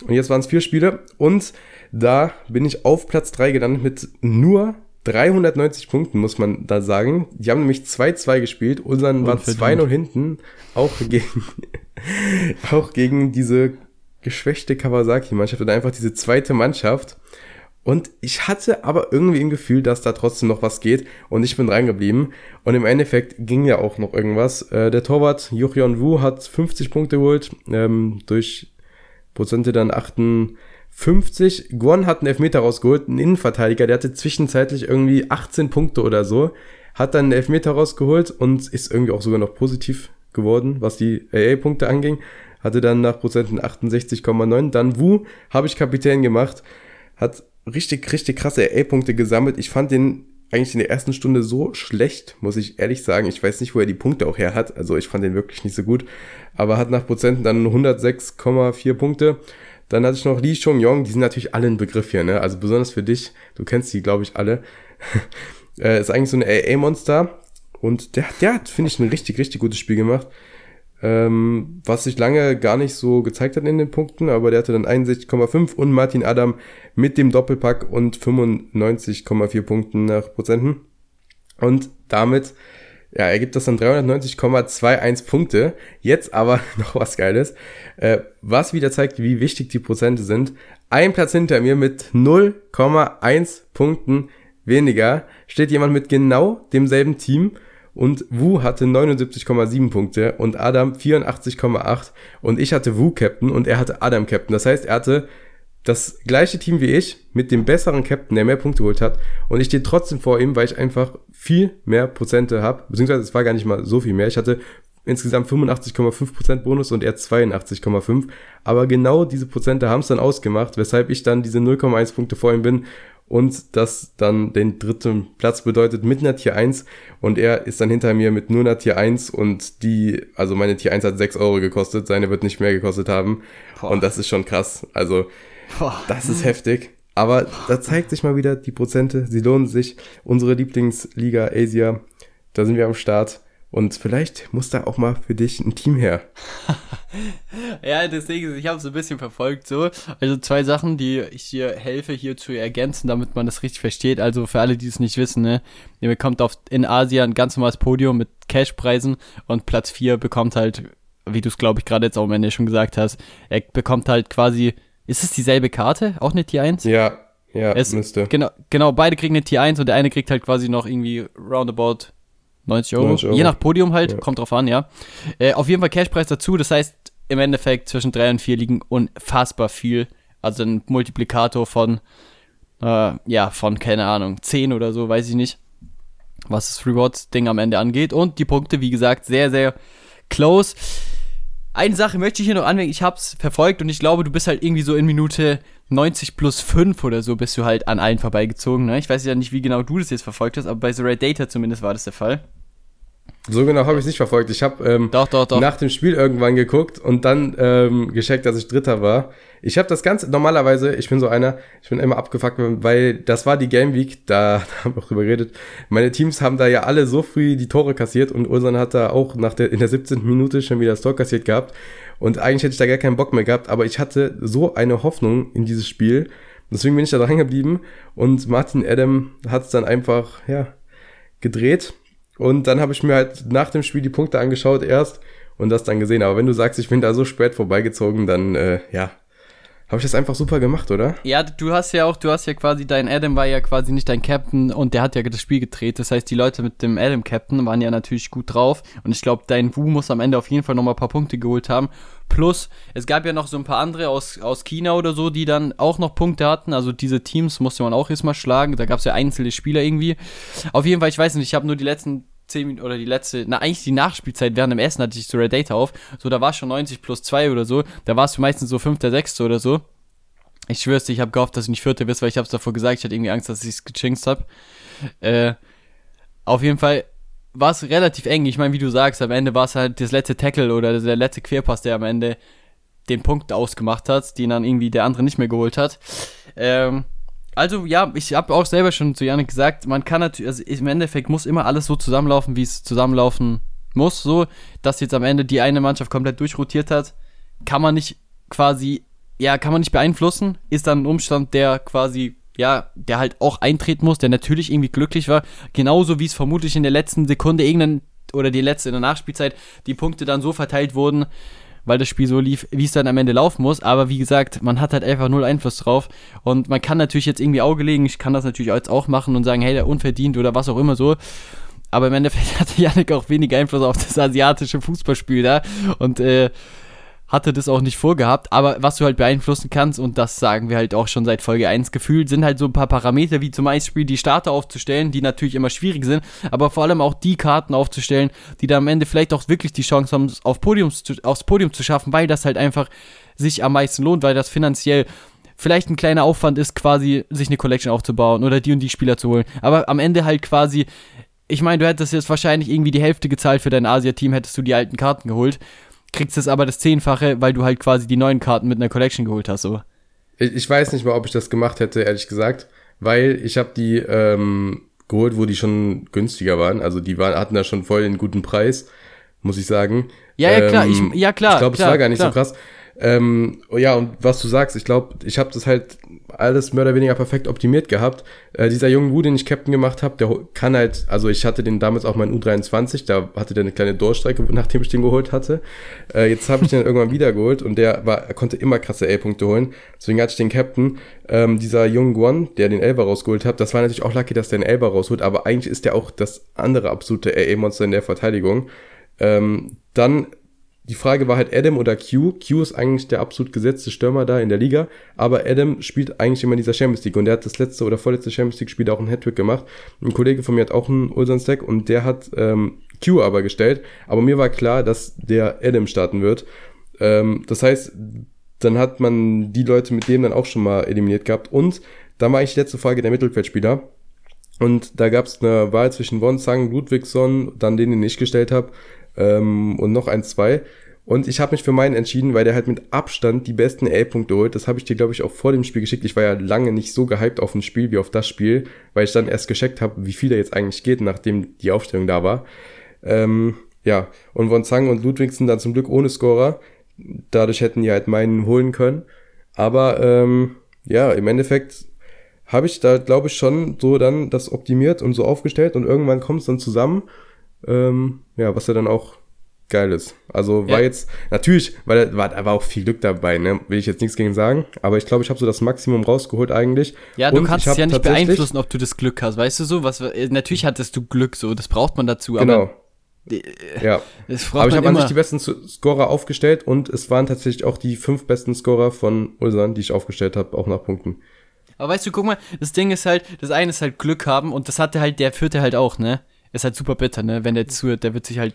Und jetzt waren es vier Spiele. Und da bin ich auf Platz drei gelandet mit nur 390 Punkten, muss man da sagen. Die haben nämlich 2-2 gespielt. Unseren war 2-0 hinten. Auch gegen, auch gegen diese geschwächte Kawasaki-Mannschaft und einfach diese zweite Mannschaft. Und ich hatte aber irgendwie im Gefühl, dass da trotzdem noch was geht und ich bin reingeblieben. Und im Endeffekt ging ja auch noch irgendwas. Äh, der Torwart Yuchyon Wu hat 50 Punkte geholt, ähm, durch Prozente dann 58. Guan hat einen Elfmeter rausgeholt, einen Innenverteidiger, der hatte zwischenzeitlich irgendwie 18 Punkte oder so, hat dann einen Elfmeter rausgeholt und ist irgendwie auch sogar noch positiv geworden, was die AA-Punkte anging. Hatte dann nach Prozenten 68,9. Dann Wu habe ich Kapitän gemacht, hat richtig, richtig krasse AA-Punkte gesammelt. Ich fand den eigentlich in der ersten Stunde so schlecht, muss ich ehrlich sagen. Ich weiß nicht, wo er die Punkte auch her hat. Also ich fand den wirklich nicht so gut. Aber hat nach Prozenten dann 106,4 Punkte. Dann hatte ich noch Lee Chong Yong. Die sind natürlich alle ein Begriff hier, ne? Also besonders für dich. Du kennst die, glaube ich, alle. äh, ist eigentlich so ein AA-Monster. Und der, der hat, finde ich, ein richtig, richtig gutes Spiel gemacht ähm, was sich lange gar nicht so gezeigt hat in den Punkten, aber der hatte dann 61,5 und Martin Adam mit dem Doppelpack und 95,4 Punkten nach Prozenten. Und damit, ja, ergibt das dann 390,21 Punkte. Jetzt aber noch was Geiles, äh, was wieder zeigt, wie wichtig die Prozente sind. Ein Platz hinter mir mit 0,1 Punkten weniger steht jemand mit genau demselben Team und Wu hatte 79,7 Punkte und Adam 84,8 und ich hatte Wu Captain und er hatte Adam Captain. Das heißt, er hatte das gleiche Team wie ich mit dem besseren Captain, der mehr Punkte geholt hat. Und ich stehe trotzdem vor ihm, weil ich einfach viel mehr Prozente habe, beziehungsweise es war gar nicht mal so viel mehr. Ich hatte insgesamt 85,5% Bonus und er 82,5. Aber genau diese Prozente haben es dann ausgemacht, weshalb ich dann diese 0,1 Punkte vor ihm bin. Und das dann den dritten Platz bedeutet mit einer Tier 1 und er ist dann hinter mir mit nur einer Tier 1 und die, also meine Tier 1 hat 6 Euro gekostet, seine wird nicht mehr gekostet haben. Boah. und das ist schon krass, also Boah. das ist heftig. Aber da zeigt sich mal wieder die Prozente, sie lohnen sich. Unsere Lieblingsliga Asia, da sind wir am Start. Und vielleicht muss da auch mal für dich ein Team her. ja, deswegen, ich habe es ein bisschen verfolgt so. Also zwei Sachen, die ich dir helfe hier zu ergänzen, damit man das richtig versteht. Also für alle, die es nicht wissen, ne, ihr bekommt auf, in Asien ein ganz normales Podium mit Cashpreisen und Platz 4 bekommt halt, wie du es glaube ich gerade jetzt auch am Ende schon gesagt hast, er bekommt halt quasi, ist es dieselbe Karte? Auch eine Tier 1? Ja, ja, es, müsste. Genau, genau, beide kriegen eine Tier 1 und der eine kriegt halt quasi noch irgendwie roundabout 90 Euro. 90 Euro. Je nach Podium halt, ja. kommt drauf an, ja. Äh, auf jeden Fall Cashpreis dazu, das heißt, im Endeffekt zwischen 3 und 4 liegen unfassbar viel. Also ein Multiplikator von, äh, ja, von, keine Ahnung, 10 oder so, weiß ich nicht, was das Rewards-Ding am Ende angeht. Und die Punkte, wie gesagt, sehr, sehr close. Eine Sache möchte ich hier noch anmerken, ich hab's verfolgt und ich glaube, du bist halt irgendwie so in Minute 90 plus 5 oder so bist du halt an allen vorbeigezogen. Ne? Ich weiß ja nicht, wie genau du das jetzt verfolgt hast, aber bei The Red Data zumindest war das der Fall. So genau habe ich es nicht verfolgt. Ich habe ähm, doch, doch, doch. nach dem Spiel irgendwann geguckt und dann ähm, gescheckt, dass ich Dritter war. Ich habe das Ganze, normalerweise, ich bin so einer, ich bin immer abgefuckt, weil das war die Game Week, da, da haben wir auch drüber geredet. Meine Teams haben da ja alle so früh die Tore kassiert und Ulsan hat da auch nach der, in der 17. Minute schon wieder das Tor kassiert gehabt. Und eigentlich hätte ich da gar keinen Bock mehr gehabt, aber ich hatte so eine Hoffnung in dieses Spiel. Deswegen bin ich da dran geblieben und Martin Adam hat es dann einfach, ja, gedreht und dann habe ich mir halt nach dem Spiel die Punkte angeschaut erst und das dann gesehen. Aber wenn du sagst, ich bin da so spät vorbeigezogen, dann äh, ja, habe ich das einfach super gemacht, oder? Ja, du hast ja auch, du hast ja quasi, dein Adam war ja quasi nicht dein Captain und der hat ja das Spiel gedreht. Das heißt, die Leute mit dem Adam Captain waren ja natürlich gut drauf. Und ich glaube, dein Wu muss am Ende auf jeden Fall nochmal ein paar Punkte geholt haben. Plus, es gab ja noch so ein paar andere aus, aus China oder so, die dann auch noch Punkte hatten. Also diese Teams musste man auch erstmal schlagen. Da gab es ja einzelne Spieler irgendwie. Auf jeden Fall, ich weiß nicht, ich habe nur die letzten 10 Minuten oder die letzte, na eigentlich die Nachspielzeit während dem Essen hatte ich so Red Data auf. So, da war schon 90 plus 2 oder so. Da war es meistens so 5. 6. oder so. Ich schwör's dir, ich habe gehofft, dass ich nicht Vierte bist, weil ich hab's davor gesagt, ich hatte irgendwie Angst, dass ich es gechinkt hab. Äh, auf jeden Fall war es relativ eng. Ich meine, wie du sagst, am Ende war es halt das letzte Tackle oder der letzte Querpass, der am Ende den Punkt ausgemacht hat, den dann irgendwie der andere nicht mehr geholt hat. Ähm, also ja, ich habe auch selber schon zu Janik gesagt, man kann natürlich, also im Endeffekt muss immer alles so zusammenlaufen, wie es zusammenlaufen muss. So, dass jetzt am Ende die eine Mannschaft komplett durchrotiert hat, kann man nicht quasi, ja, kann man nicht beeinflussen. Ist dann ein Umstand, der quasi, ja, der halt auch eintreten muss, der natürlich irgendwie glücklich war. Genauso wie es vermutlich in der letzten Sekunde irgendein oder die letzte in der Nachspielzeit die Punkte dann so verteilt wurden, weil das Spiel so lief, wie es dann am Ende laufen muss. Aber wie gesagt, man hat halt einfach null Einfluss drauf. Und man kann natürlich jetzt irgendwie Auge legen. Ich kann das natürlich jetzt auch machen und sagen, hey, der unverdient oder was auch immer so. Aber im Endeffekt hatte Yannick auch wenig Einfluss auf das asiatische Fußballspiel da. Und äh, hatte das auch nicht vorgehabt, aber was du halt beeinflussen kannst, und das sagen wir halt auch schon seit Folge 1 gefühlt, sind halt so ein paar Parameter, wie zum Beispiel die Starter aufzustellen, die natürlich immer schwierig sind, aber vor allem auch die Karten aufzustellen, die da am Ende vielleicht auch wirklich die Chance haben, auf Podiums zu, aufs Podium zu schaffen, weil das halt einfach sich am meisten lohnt, weil das finanziell vielleicht ein kleiner Aufwand ist, quasi sich eine Collection aufzubauen oder die und die Spieler zu holen, aber am Ende halt quasi ich meine, du hättest jetzt wahrscheinlich irgendwie die Hälfte gezahlt für dein Asia-Team, hättest du die alten Karten geholt kriegst es aber das Zehnfache, weil du halt quasi die neuen Karten mit einer Collection geholt hast, so. Ich, ich weiß nicht mal, ob ich das gemacht hätte, ehrlich gesagt, weil ich habe die ähm, geholt, wo die schon günstiger waren. Also die waren, hatten da schon voll den guten Preis, muss ich sagen. Ja, ja, klar. Ich, ähm, ja, klar. Ich glaube, es war gar nicht klar. so krass. Ähm, ja, und was du sagst, ich glaube, ich habe das halt alles mehr oder weniger perfekt optimiert gehabt. Äh, dieser junge Wu, den ich Captain gemacht habe, der kann halt, also ich hatte den damals auch mein U23, da hatte der eine kleine Durchstrecke, nachdem ich den geholt hatte. Äh, jetzt habe ich den irgendwann wieder geholt und der war, konnte immer krasse A-Punkte holen. Deswegen hatte ich den Captain. Ähm, dieser Jung Guan, der den Elber rausgeholt hat, das war natürlich auch lucky, dass der den Elber rausholt, aber eigentlich ist der auch das andere absolute AA-Monster in der Verteidigung. Ähm, dann die Frage war halt Adam oder Q. Q ist eigentlich der absolut gesetzte Stürmer da in der Liga, aber Adam spielt eigentlich immer in dieser Champions League und der hat das letzte oder vorletzte Champions League Spiel auch einen Hattrick gemacht. Ein Kollege von mir hat auch einen Ulsan Stack und der hat ähm, Q aber gestellt, aber mir war klar, dass der Adam starten wird. Ähm, das heißt, dann hat man die Leute mit dem dann auch schon mal eliminiert gehabt und dann war eigentlich die letzte Frage der Mittelfeldspieler. Und da gab es eine Wahl zwischen Wonsang, Ludwigsson, dann den, den ich gestellt habe, ähm, und noch ein, zwei. Und ich habe mich für meinen entschieden, weil der halt mit Abstand die besten A-Punkte holt. Das habe ich dir, glaube ich, auch vor dem Spiel geschickt. Ich war ja lange nicht so gehypt auf ein Spiel wie auf das Spiel, weil ich dann erst gescheckt habe, wie viel da jetzt eigentlich geht, nachdem die Aufstellung da war. Ähm, ja, und Von Zang und Ludwigsen dann zum Glück ohne Scorer. Dadurch hätten die halt meinen holen können. Aber ähm, ja, im Endeffekt habe ich da, glaube ich, schon so dann das optimiert und so aufgestellt und irgendwann kommt es dann zusammen. Ähm, ja, was ja dann auch geil ist. Also war ja. jetzt, natürlich, weil da war, da war auch viel Glück dabei, ne? Will ich jetzt nichts gegen sagen, aber ich glaube, ich habe so das Maximum rausgeholt eigentlich. Ja, du Und kannst es ja nicht beeinflussen, ob du das Glück hast, weißt du so? Was, äh, natürlich hattest du Glück, so, das braucht man dazu, genau. ja. aber ich habe an sich die besten Scorer aufgestellt und es waren tatsächlich auch die fünf besten Scorer von Ulsan, die ich aufgestellt habe, auch nach Punkten. Aber weißt du, guck mal, das Ding ist halt, das eine ist halt Glück haben und das hatte halt der vierte halt auch, ne? Ist halt super bitter, ne? Wenn der zuhört, der wird sich halt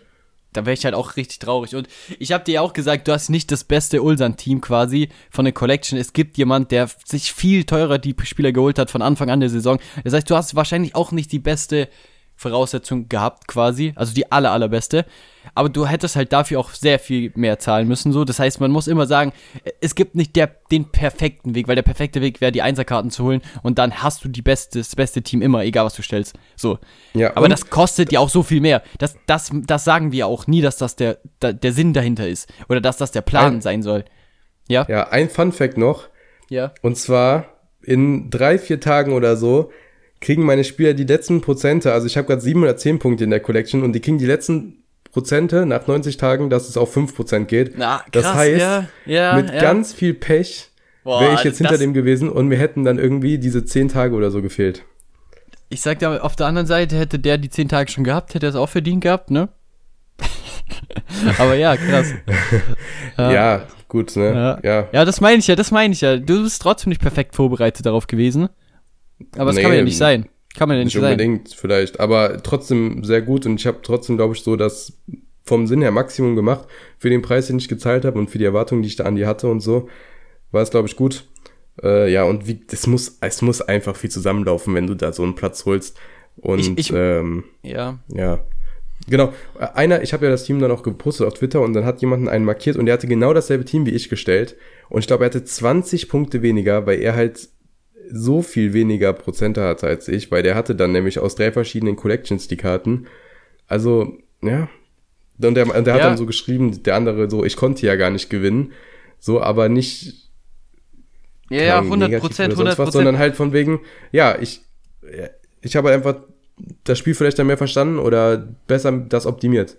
da wäre ich halt auch richtig traurig. Und ich habe dir ja auch gesagt, du hast nicht das beste Ulsan-Team quasi von der Collection. Es gibt jemand, der sich viel teurer die Spieler geholt hat von Anfang an der Saison. Das heißt, du hast wahrscheinlich auch nicht die beste Voraussetzung gehabt, quasi. Also die aller, allerbeste. Aber du hättest halt dafür auch sehr viel mehr zahlen müssen, so. Das heißt, man muss immer sagen, es gibt nicht der, den perfekten Weg, weil der perfekte Weg wäre, die Einserkarten zu holen und dann hast du die beste, das beste Team immer, egal was du stellst. So. Ja, Aber das kostet ja auch so viel mehr. Das, das, das sagen wir auch nie, dass das der, der, der Sinn dahinter ist. Oder dass das der Plan ein, sein soll. Ja? Ja, ein Fun Fact noch. Ja. Und zwar in drei, vier Tagen oder so kriegen meine Spieler die letzten Prozente, also ich habe gerade sieben oder zehn Punkte in der Collection und die kriegen die letzten Prozente nach 90 Tagen, dass es auf 5% geht. Na, krass, das heißt, ja, ja, mit ja. ganz viel Pech wäre ich jetzt hinter dem gewesen und mir hätten dann irgendwie diese 10 Tage oder so gefehlt. Ich sag dir, auf der anderen Seite hätte der die 10 Tage schon gehabt, hätte er es auch verdient gehabt, ne? Aber ja, krass. ja, gut, ne? Ja. Ja, das meine ich ja, das meine ich ja. Du bist trotzdem nicht perfekt vorbereitet darauf gewesen. Aber das nee, kann ja nicht sein. Kann man ja nicht, nicht unbedingt sein. vielleicht, aber trotzdem sehr gut und ich habe trotzdem, glaube ich, so das vom Sinn her Maximum gemacht für den Preis, den ich gezahlt habe und für die Erwartungen, die ich da an die hatte und so. War es, glaube ich, gut. Äh, ja, und wie, es muss, es muss einfach viel zusammenlaufen, wenn du da so einen Platz holst. Und ich, ich, ähm, ja. Ja. Genau. Einer, ich habe ja das Team dann auch gepostet auf Twitter und dann hat jemanden einen markiert und der hatte genau dasselbe Team wie ich gestellt. Und ich glaube, er hatte 20 Punkte weniger, weil er halt so viel weniger Prozente hatte als ich, weil der hatte dann nämlich aus drei verschiedenen Collections die Karten. Also, ja. Und der, der hat dann so geschrieben, der andere so, ich konnte ja gar nicht gewinnen. So, aber nicht. Ja, ja, 100 Prozent, 100 Prozent. Sondern halt von wegen, ja, ich, ich habe einfach das Spiel vielleicht dann mehr verstanden oder besser das optimiert.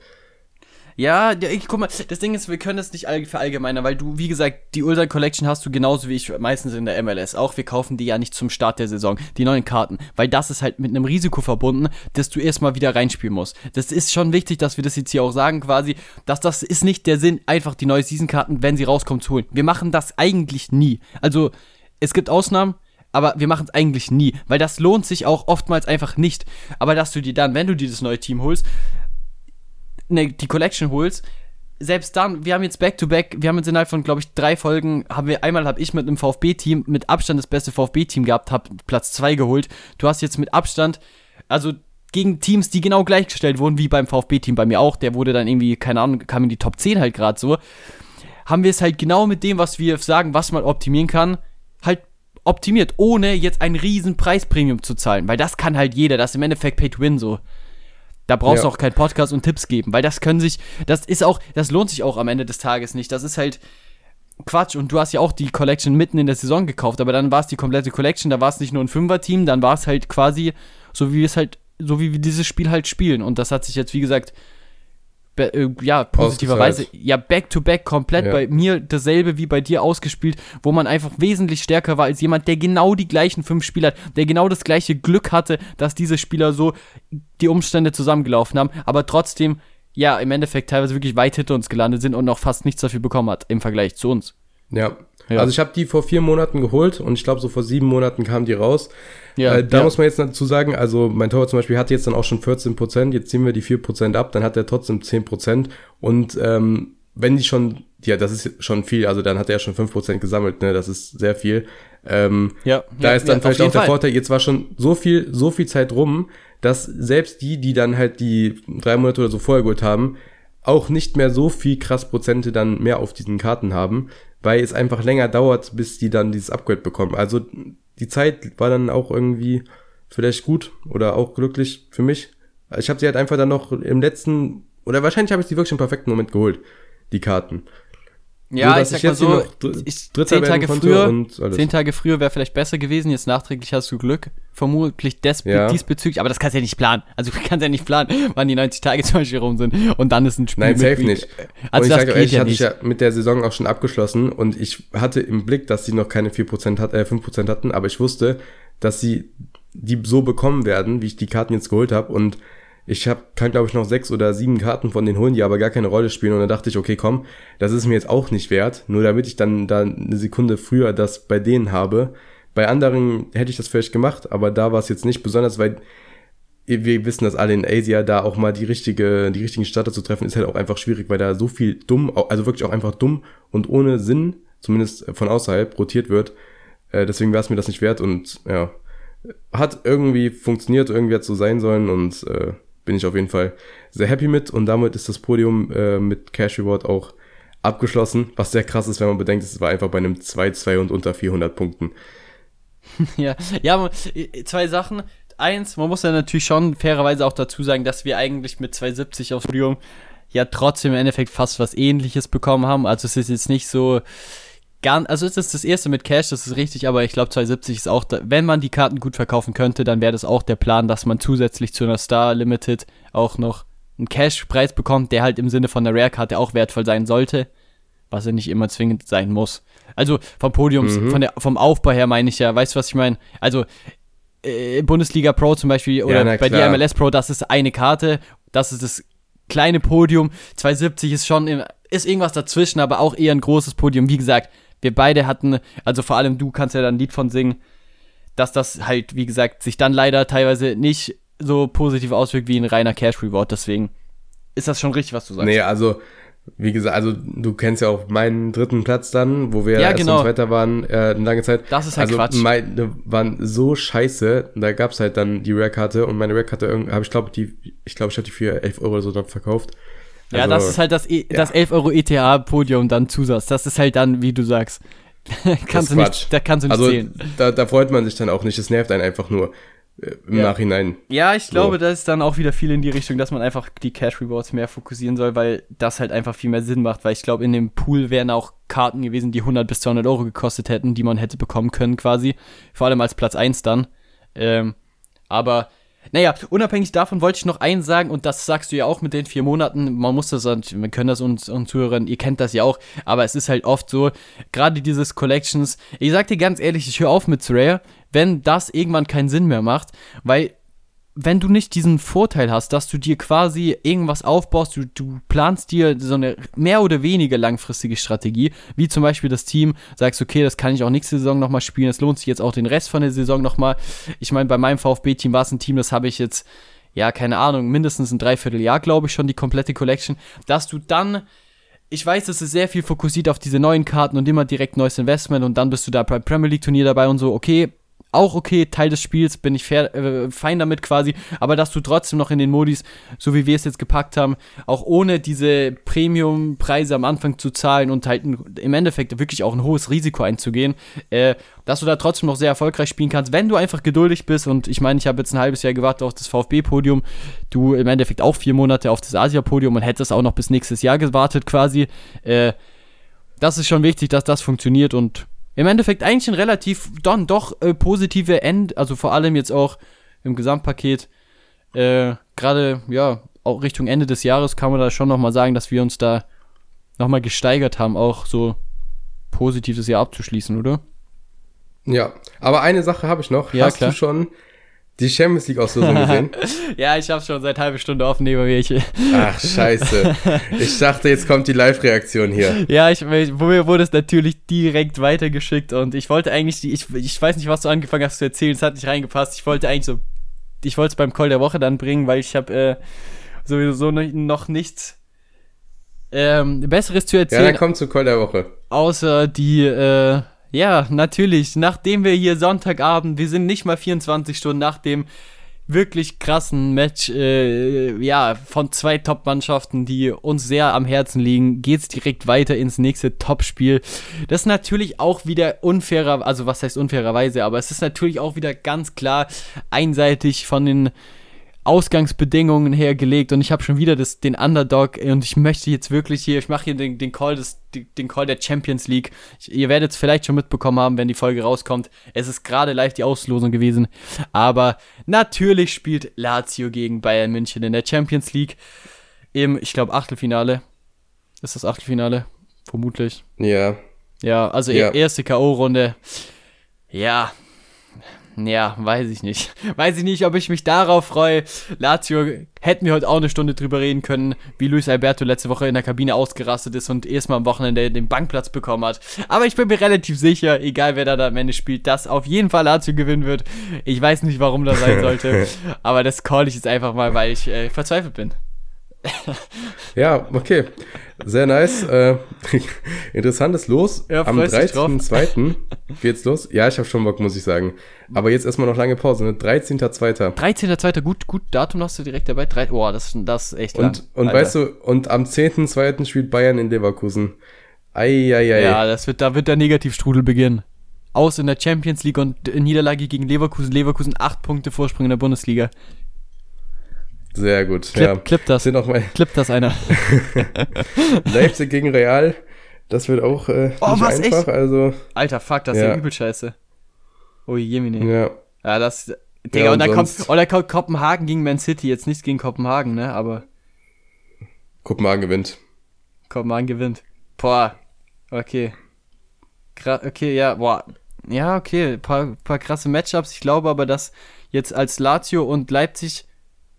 Ja, ich guck mal, das Ding ist, wir können das nicht verallgemeinern, weil du, wie gesagt, die Ultra Collection hast du genauso wie ich meistens in der MLS. Auch wir kaufen die ja nicht zum Start der Saison, die neuen Karten, weil das ist halt mit einem Risiko verbunden, dass du erstmal wieder reinspielen musst. Das ist schon wichtig, dass wir das jetzt hier auch sagen, quasi, dass das ist nicht der Sinn, einfach die neue Season-Karten, wenn sie rauskommen, zu holen. Wir machen das eigentlich nie. Also, es gibt Ausnahmen, aber wir machen es eigentlich nie, weil das lohnt sich auch oftmals einfach nicht. Aber dass du dir dann, wenn du dieses neue Team holst, ne, die Collection holst, selbst dann, wir haben jetzt Back-to-Back, -back, wir haben jetzt innerhalb von, glaube ich, drei Folgen, haben wir, einmal habe ich mit einem VfB-Team, mit Abstand das beste VfB-Team gehabt, habe Platz 2 geholt. Du hast jetzt mit Abstand, also gegen Teams, die genau gleichgestellt wurden, wie beim VfB-Team bei mir auch, der wurde dann irgendwie, keine Ahnung, kam in die Top 10 halt gerade so, haben wir es halt genau mit dem, was wir sagen, was man optimieren kann, halt optimiert, ohne jetzt ein riesen Preispremium zu zahlen, weil das kann halt jeder, das ist im Endeffekt Pay-to-Win so. Da brauchst ja. du auch keinen Podcast und Tipps geben, weil das können sich, das ist auch, das lohnt sich auch am Ende des Tages nicht. Das ist halt Quatsch. Und du hast ja auch die Collection mitten in der Saison gekauft, aber dann war es die komplette Collection, da war es nicht nur ein Fünfer-Team, dann war es halt quasi so, wie wir es halt, so wie wir dieses Spiel halt spielen. Und das hat sich jetzt, wie gesagt, äh, ja, positiverweise, ja, back-to-back -back komplett ja. bei mir dasselbe wie bei dir ausgespielt, wo man einfach wesentlich stärker war als jemand, der genau die gleichen fünf Spieler hat, der genau das gleiche Glück hatte, dass diese Spieler so die Umstände zusammengelaufen haben, aber trotzdem, ja, im Endeffekt teilweise wirklich weit hinter uns gelandet sind und noch fast nichts dafür bekommen hat im Vergleich zu uns. Ja, ja. Also ich habe die vor vier Monaten geholt und ich glaube, so vor sieben Monaten kam die raus. Ja, äh, da ja. muss man jetzt dazu sagen, also mein Torwart zum Beispiel hat jetzt dann auch schon 14 Prozent, jetzt ziehen wir die 4 Prozent ab, dann hat er trotzdem 10 Prozent und ähm, wenn die schon, ja, das ist schon viel, also dann hat er schon 5 Prozent gesammelt, ne, das ist sehr viel. Ähm, ja, da ja, ist dann vielleicht auch der Fall. Vorteil, jetzt war schon so viel, so viel Zeit rum, dass selbst die, die dann halt die drei Monate oder so vorher geholt haben, auch nicht mehr so viel krass Prozente dann mehr auf diesen Karten haben, weil es einfach länger dauert, bis die dann dieses Upgrade bekommen. Also die Zeit war dann auch irgendwie vielleicht gut oder auch glücklich für mich. Ich habe sie halt einfach dann noch im letzten, oder wahrscheinlich habe ich sie wirklich im perfekten Moment geholt, die Karten. Ja, so, ich sag ich mal so, ich, zehn Tage früher, zehn Tage früher wäre vielleicht besser gewesen, jetzt nachträglich hast du Glück, vermutlich des, ja. diesbezüglich, aber das kannst du ja nicht planen. Also du kannst ja nicht planen, wann die 90 Tage zum Beispiel rum sind und dann ist ein Spiel. Nein, safe nicht. Also und ich sage ehrlich, ja hatte ich ja mit der Saison auch schon abgeschlossen und ich hatte im Blick, dass sie noch keine 4% hat, äh, 5% hatten, aber ich wusste, dass sie die so bekommen werden, wie ich die Karten jetzt geholt habe und ich hab, kann, glaube ich, noch sechs oder sieben Karten von den holen, die aber gar keine Rolle spielen. Und dann dachte ich, okay, komm, das ist mir jetzt auch nicht wert. Nur damit ich dann da eine Sekunde früher das bei denen habe. Bei anderen hätte ich das vielleicht gemacht, aber da war es jetzt nicht besonders, weil wir wissen das alle in Asia, da auch mal die richtige, die richtigen Starter zu treffen, ist halt auch einfach schwierig, weil da so viel dumm, also wirklich auch einfach dumm und ohne Sinn, zumindest von außerhalb, rotiert wird. Äh, deswegen war es mir das nicht wert und ja, hat irgendwie funktioniert, irgendwie hat so sein sollen und äh, bin ich auf jeden Fall sehr happy mit und damit ist das Podium äh, mit Cash Reward auch abgeschlossen, was sehr krass ist, wenn man bedenkt, es war einfach bei einem 2-2 und unter 400 Punkten. ja, ja, zwei Sachen. Eins, man muss ja natürlich schon fairerweise auch dazu sagen, dass wir eigentlich mit 2,70 aufs Podium ja trotzdem im Endeffekt fast was ähnliches bekommen haben. Also es ist jetzt nicht so, gar, also es ist das erste mit Cash, das ist richtig, aber ich glaube 270 ist auch, da, wenn man die Karten gut verkaufen könnte, dann wäre das auch der Plan, dass man zusätzlich zu einer Star Limited auch noch einen Cash-Preis bekommt, der halt im Sinne von der Rare-Karte auch wertvoll sein sollte, was er nicht immer zwingend sein muss. Also vom Podium, mhm. von der, vom Aufbau her meine ich ja, weißt du, was ich meine? Also äh, Bundesliga Pro zum Beispiel oder ja, bei dir MLS Pro, das ist eine Karte, das ist das kleine Podium, 270 ist schon, in, ist irgendwas dazwischen, aber auch eher ein großes Podium, wie gesagt, wir beide hatten, also vor allem du kannst ja da ein Lied von singen, dass das halt, wie gesagt, sich dann leider teilweise nicht so positiv auswirkt wie ein reiner Cash Reward. Deswegen ist das schon richtig, was du sagst. Nee, also, wie gesagt, also du kennst ja auch meinen dritten Platz dann, wo wir ja, erst genau. Zweiter waren, äh, eine lange Zeit. Das ist halt also Quatsch. Meine waren so scheiße. Da gab's halt dann die Rare-Karte und meine Rare-Karte habe ich glaube, die, ich glaube, ich habe die für 11 Euro oder so dann verkauft. Ja, also, das ist halt das, e ja. das 11 Euro ETA-Podium dann Zusatz. Das ist halt dann, wie du sagst. kannst du nicht, da kannst du nicht also, zählen. Da, da freut man sich dann auch nicht. Es nervt einen einfach nur äh, im ja. Nachhinein. Ja, ich glaube, so. das ist dann auch wieder viel in die Richtung, dass man einfach die Cash Rewards mehr fokussieren soll, weil das halt einfach viel mehr Sinn macht, weil ich glaube, in dem Pool wären auch Karten gewesen, die 100 bis 200 Euro gekostet hätten, die man hätte bekommen können quasi. Vor allem als Platz 1 dann. Ähm, aber Naja, unabhängig davon wollte ich noch eins sagen, und das sagst du ja auch mit den vier Monaten, man muss das, wir können das uns, uns Zuhörern, ihr kennt das ja auch, aber es ist halt oft so, gerade dieses Collections, ich sag dir ganz ehrlich, ich höre auf mit Rare, wenn das irgendwann keinen Sinn mehr macht, weil wenn du nicht diesen Vorteil hast, dass du dir quasi irgendwas aufbaust, du, du planst dir so eine mehr oder weniger langfristige Strategie, wie zum Beispiel das Team, sagst, okay, das kann ich auch nächste Saison nochmal spielen, es lohnt sich jetzt auch den Rest von der Saison nochmal. Ich meine, bei meinem VfB-Team war es ein Team, das habe ich jetzt, ja, keine Ahnung, mindestens ein Dreivierteljahr, glaube ich, schon die komplette Collection, dass du dann ich weiß, es ist sehr viel fokussiert auf diese neuen Karten und immer direkt neues Investment und dann bist du da beim Premier League Turnier dabei und so, okay, auch okay, Teil des Spiels, bin ich fair, äh, fein damit quasi, aber dass du trotzdem noch in den Modis, so wie wir es jetzt gepackt haben, auch ohne diese Premium-Preise am Anfang zu zahlen und halt im Endeffekt wirklich auch ein hohes Risiko einzugehen, äh, dass du da trotzdem noch sehr erfolgreich spielen kannst, wenn du einfach geduldig bist und ich meine, ich habe jetzt ein halbes Jahr gewartet auf das VfB-Podium, du im Endeffekt auch vier Monate auf das Asia-Podium und hättest auch noch bis nächstes Jahr gewartet quasi, äh, das ist schon wichtig, dass das funktioniert und im Endeffekt eigentlich ein relativ dann doch äh, positive End, also vor allem jetzt auch im Gesamtpaket, äh, gerade ja, auch Richtung Ende des Jahres kann man da schon nochmal sagen, dass wir uns da nochmal gesteigert haben, auch so positives Jahr abzuschließen, oder? Ja, aber eine Sache habe ich noch. Ja, Hast klar. du schon die Champions League Auslosung gesehen? ja, ich habe schon seit halbe Stunde offen neben mir. Ach, scheiße. Ich dachte, jetzt kommt die Live-Reaktion hier. Ja, ich, mir wurde es natürlich direkt weitergeschickt und ich wollte eigentlich, die, ich, ich weiß nicht, was du angefangen hast zu erzählen, es hat nicht reingepasst. Ich wollte eigentlich so, ich wollte es beim Call der Woche dann bringen, weil ich habe äh, sowieso noch nichts ähm, Besseres zu erzählen. Ja, dann kommt zu Call der Woche. Außer die, äh, ja, natürlich, nachdem wir hier Sonntagabend, wir sind nicht mal 24 Stunden nach dem wirklich krassen Match, äh, ja, von zwei Top-Mannschaften, die uns sehr am Herzen liegen, geht's direkt weiter ins nächste Top-Spiel. Das ist natürlich auch wieder unfairer, also was heißt unfairerweise, aber es ist natürlich auch wieder ganz klar einseitig von den Ausgangsbedingungen hergelegt und ich habe schon wieder das, den Underdog und ich möchte jetzt wirklich hier, ich mache hier den, den, Call des, den Call der Champions League. Ich, ihr werdet es vielleicht schon mitbekommen haben, wenn die Folge rauskommt. Es ist gerade live die Auslosung gewesen, aber natürlich spielt Lazio gegen Bayern München in der Champions League im, ich glaube, Achtelfinale. Ist das Achtelfinale? Vermutlich. Ja. Ja, also Ja. erste K.O.-Runde. Ja, ja, weiß ich nicht. Weiß ich nicht, ob ich mich darauf freue. Lazio hätten wir heute auch eine Stunde drüber reden können, wie Luis Alberto letzte Woche in der Kabine ausgerastet ist und erstmal am Wochenende den Bankplatz bekommen hat. Aber ich bin mir relativ sicher, egal wer da am Ende spielt, dass auf jeden Fall Lazio gewinnen wird. Ich weiß nicht, warum das sein sollte, aber das call ich jetzt einfach mal, weil ich äh, verzweifelt bin. Ja, okay. Sehr nice. Äh, interessantes Los. Ja, Am freust dich drauf? 13.02. geht's los. Ja, ich habe schon Bock, muss ich sagen. Aber jetzt erstmal noch lange Pause. Ne? 13.02. 13.2. Gut, gut, Datum hast du direkt dabei. Drei, boah, das, das ist echt lang. Und, und Alter. weißt du, und am 10.02. spielt Bayern in Leverkusen. Eieiei. Ja, das wird, da wird der Negativstrudel beginnen. Aus in der Champions League und Niederlage gegen Leverkusen. Leverkusen acht Punkte Vorsprung in der Bundesliga. Sehr gut. Clip, ja. clip das. Sind auch mal Clip das einer. Leipzig gegen Real. Das wird auch äh, Oh, nicht was, einfach. echt? Also, Alter, fuck, das ist ja Ja. übel scheiße. Oh Jemine. Ja, ja. das. Digga, Ja, und, dann und kommt. sonst- Oh, da kommt Kopenhagen gegen Man City. Jetzt nichts gegen Kopenhagen, ne? Aber Kopenhagen gewinnt. Kopenhagen gewinnt. Boah. Okay. Gra okay, ja, boah. Ja, okay. Paar, paar krasse Matchups. Ich glaube aber, dass jetzt als Lazio und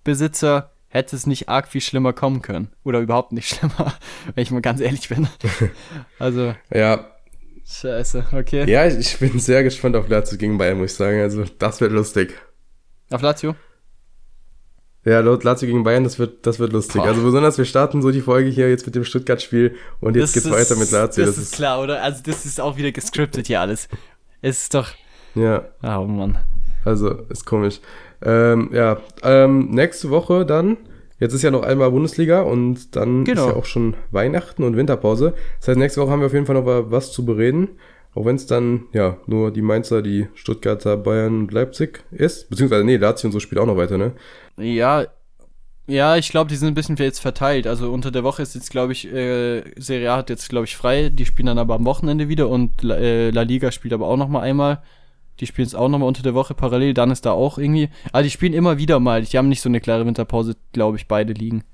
Leipzig-Besitzer hätte es nicht arg viel schlimmer kommen können. Oder überhaupt nicht schlimmer, wenn ich mal ganz ehrlich bin. Also, Ja, scheiße, okay. ja, ich, ich bin sehr gespannt auf Lazio gegen Bayern, muss ich sagen. Also, das wird lustig. Auf Lazio? Ja, Lazio gegen Bayern, das wird, das wird lustig. Boah. Also besonders, wir starten so die Folge hier jetzt mit dem Stuttgart-Spiel und jetzt geht's weiter mit Lazio. Das, ist klar, oder? Also, das ist auch wieder gescriptet hier alles. Es ist doch. ja, Oh Mann. Also ist komisch. Ähm, ja, ähm, nächste Woche dann, jetzt ist ja noch einmal Bundesliga und dann Genau. ist ja auch schon Weihnachten und Winterpause. Das heißt, nächste Woche haben wir auf jeden Fall noch was zu bereden. Auch wenn es dann, ja, nur die Mainzer, die Stuttgarter, Bayern und Leipzig ist. Beziehungsweise, nee, Lazio und so spielt auch noch weiter, ne? Ja, ja, ich glaube, die sind ein bisschen jetzt verteilt. Also unter der Woche ist jetzt, glaube ich, äh, Serie A hat jetzt, glaube ich, frei. Die spielen dann aber am Wochenende wieder und La, äh, La Liga spielt aber auch noch mal einmal. Die spielen es auch nochmal unter der Woche parallel. Dann ist da auch irgendwie. Also die spielen immer wieder mal. Die haben nicht so eine klare Winterpause, glaube ich, beide liegen.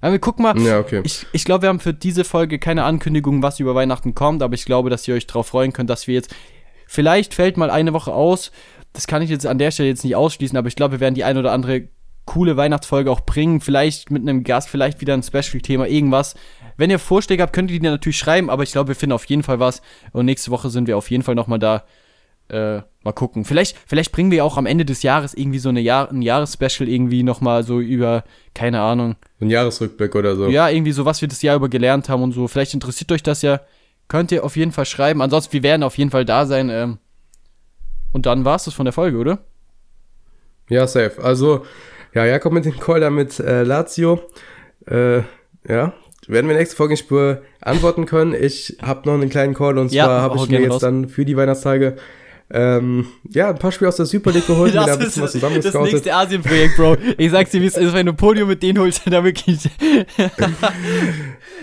Aber wir gucken mal. Ja, okay. Ich, ich glaube, wir haben für diese Folge keine Ankündigung, was über Weihnachten kommt, aber ich glaube, dass ihr euch darauf freuen könnt, dass wir jetzt. Vielleicht fällt mal eine Woche aus. Das kann ich jetzt an der Stelle jetzt nicht ausschließen, aber ich glaube, wir werden die ein oder andere coole Weihnachtsfolge auch bringen. Vielleicht mit einem Gast, vielleicht wieder ein Special-Thema, irgendwas. Wenn ihr Vorschläge habt, könnt ihr die natürlich schreiben, aber ich glaube, wir finden auf jeden Fall was. Und nächste Woche sind wir auf jeden Fall nochmal da. Äh, mal gucken. Vielleicht, vielleicht bringen wir auch am Ende des Jahres irgendwie so eine Jahr, ein Jahresspecial irgendwie nochmal so über, keine Ahnung. Ein Jahresrückblick oder so. Ja, irgendwie so, was wir das Jahr über gelernt haben und so. Vielleicht interessiert euch das ja. Könnt ihr auf jeden Fall schreiben. Ansonsten, wir werden auf jeden Fall da sein. Ähm, und dann war es das von der Folge, oder? Ja, safe. Also, ja, Jakob mit dem Call da mit äh, Lazio. Äh, ja, werden wir nächste Folgenspur antworten können. Ich habe noch einen kleinen Call und Ja, zwar habe ich mir jetzt raus. dann für die Weihnachtstage ähm, ja, ein paar Spiele aus der Super League geholt, mir da ein bisschen was das zusammengescoutet. nächste Asien-Projekt, Bro. Ich sag's dir, wie es ist, wenn du ein Podium mit denen holst, da wirklich.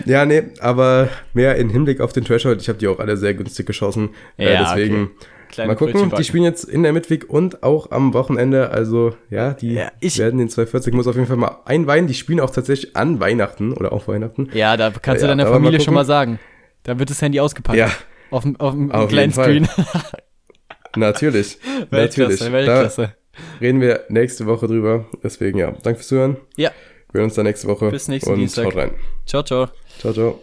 Ja, nee, aber mehr in Hinblick auf den Threshold. Ich habe die auch alle sehr günstig geschossen. äh, Ja, deswegen okay. Kleine mal gucken. Die spielen jetzt in der Midweek und auch am Wochenende. Also ja, die Ja, werden den 240 muss auf jeden Fall mal einweihen. Die spielen auch tatsächlich an Weihnachten oder auf Weihnachten. Ja, da kannst Ja, du deiner aber mal Familie schon mal sagen. Da wird das Handy ausgepackt. Ja, Auf dem, auf dem kleinen Screen. natürlich. natürlich. Weltklasse, reden wir nächste Woche drüber. Deswegen ja, danke fürs Zuhören. Ja, Wir hören uns dann nächste Woche. Bis nächsten und Dienstag. Haut rein. ciao, ciao. Ciao, ciao.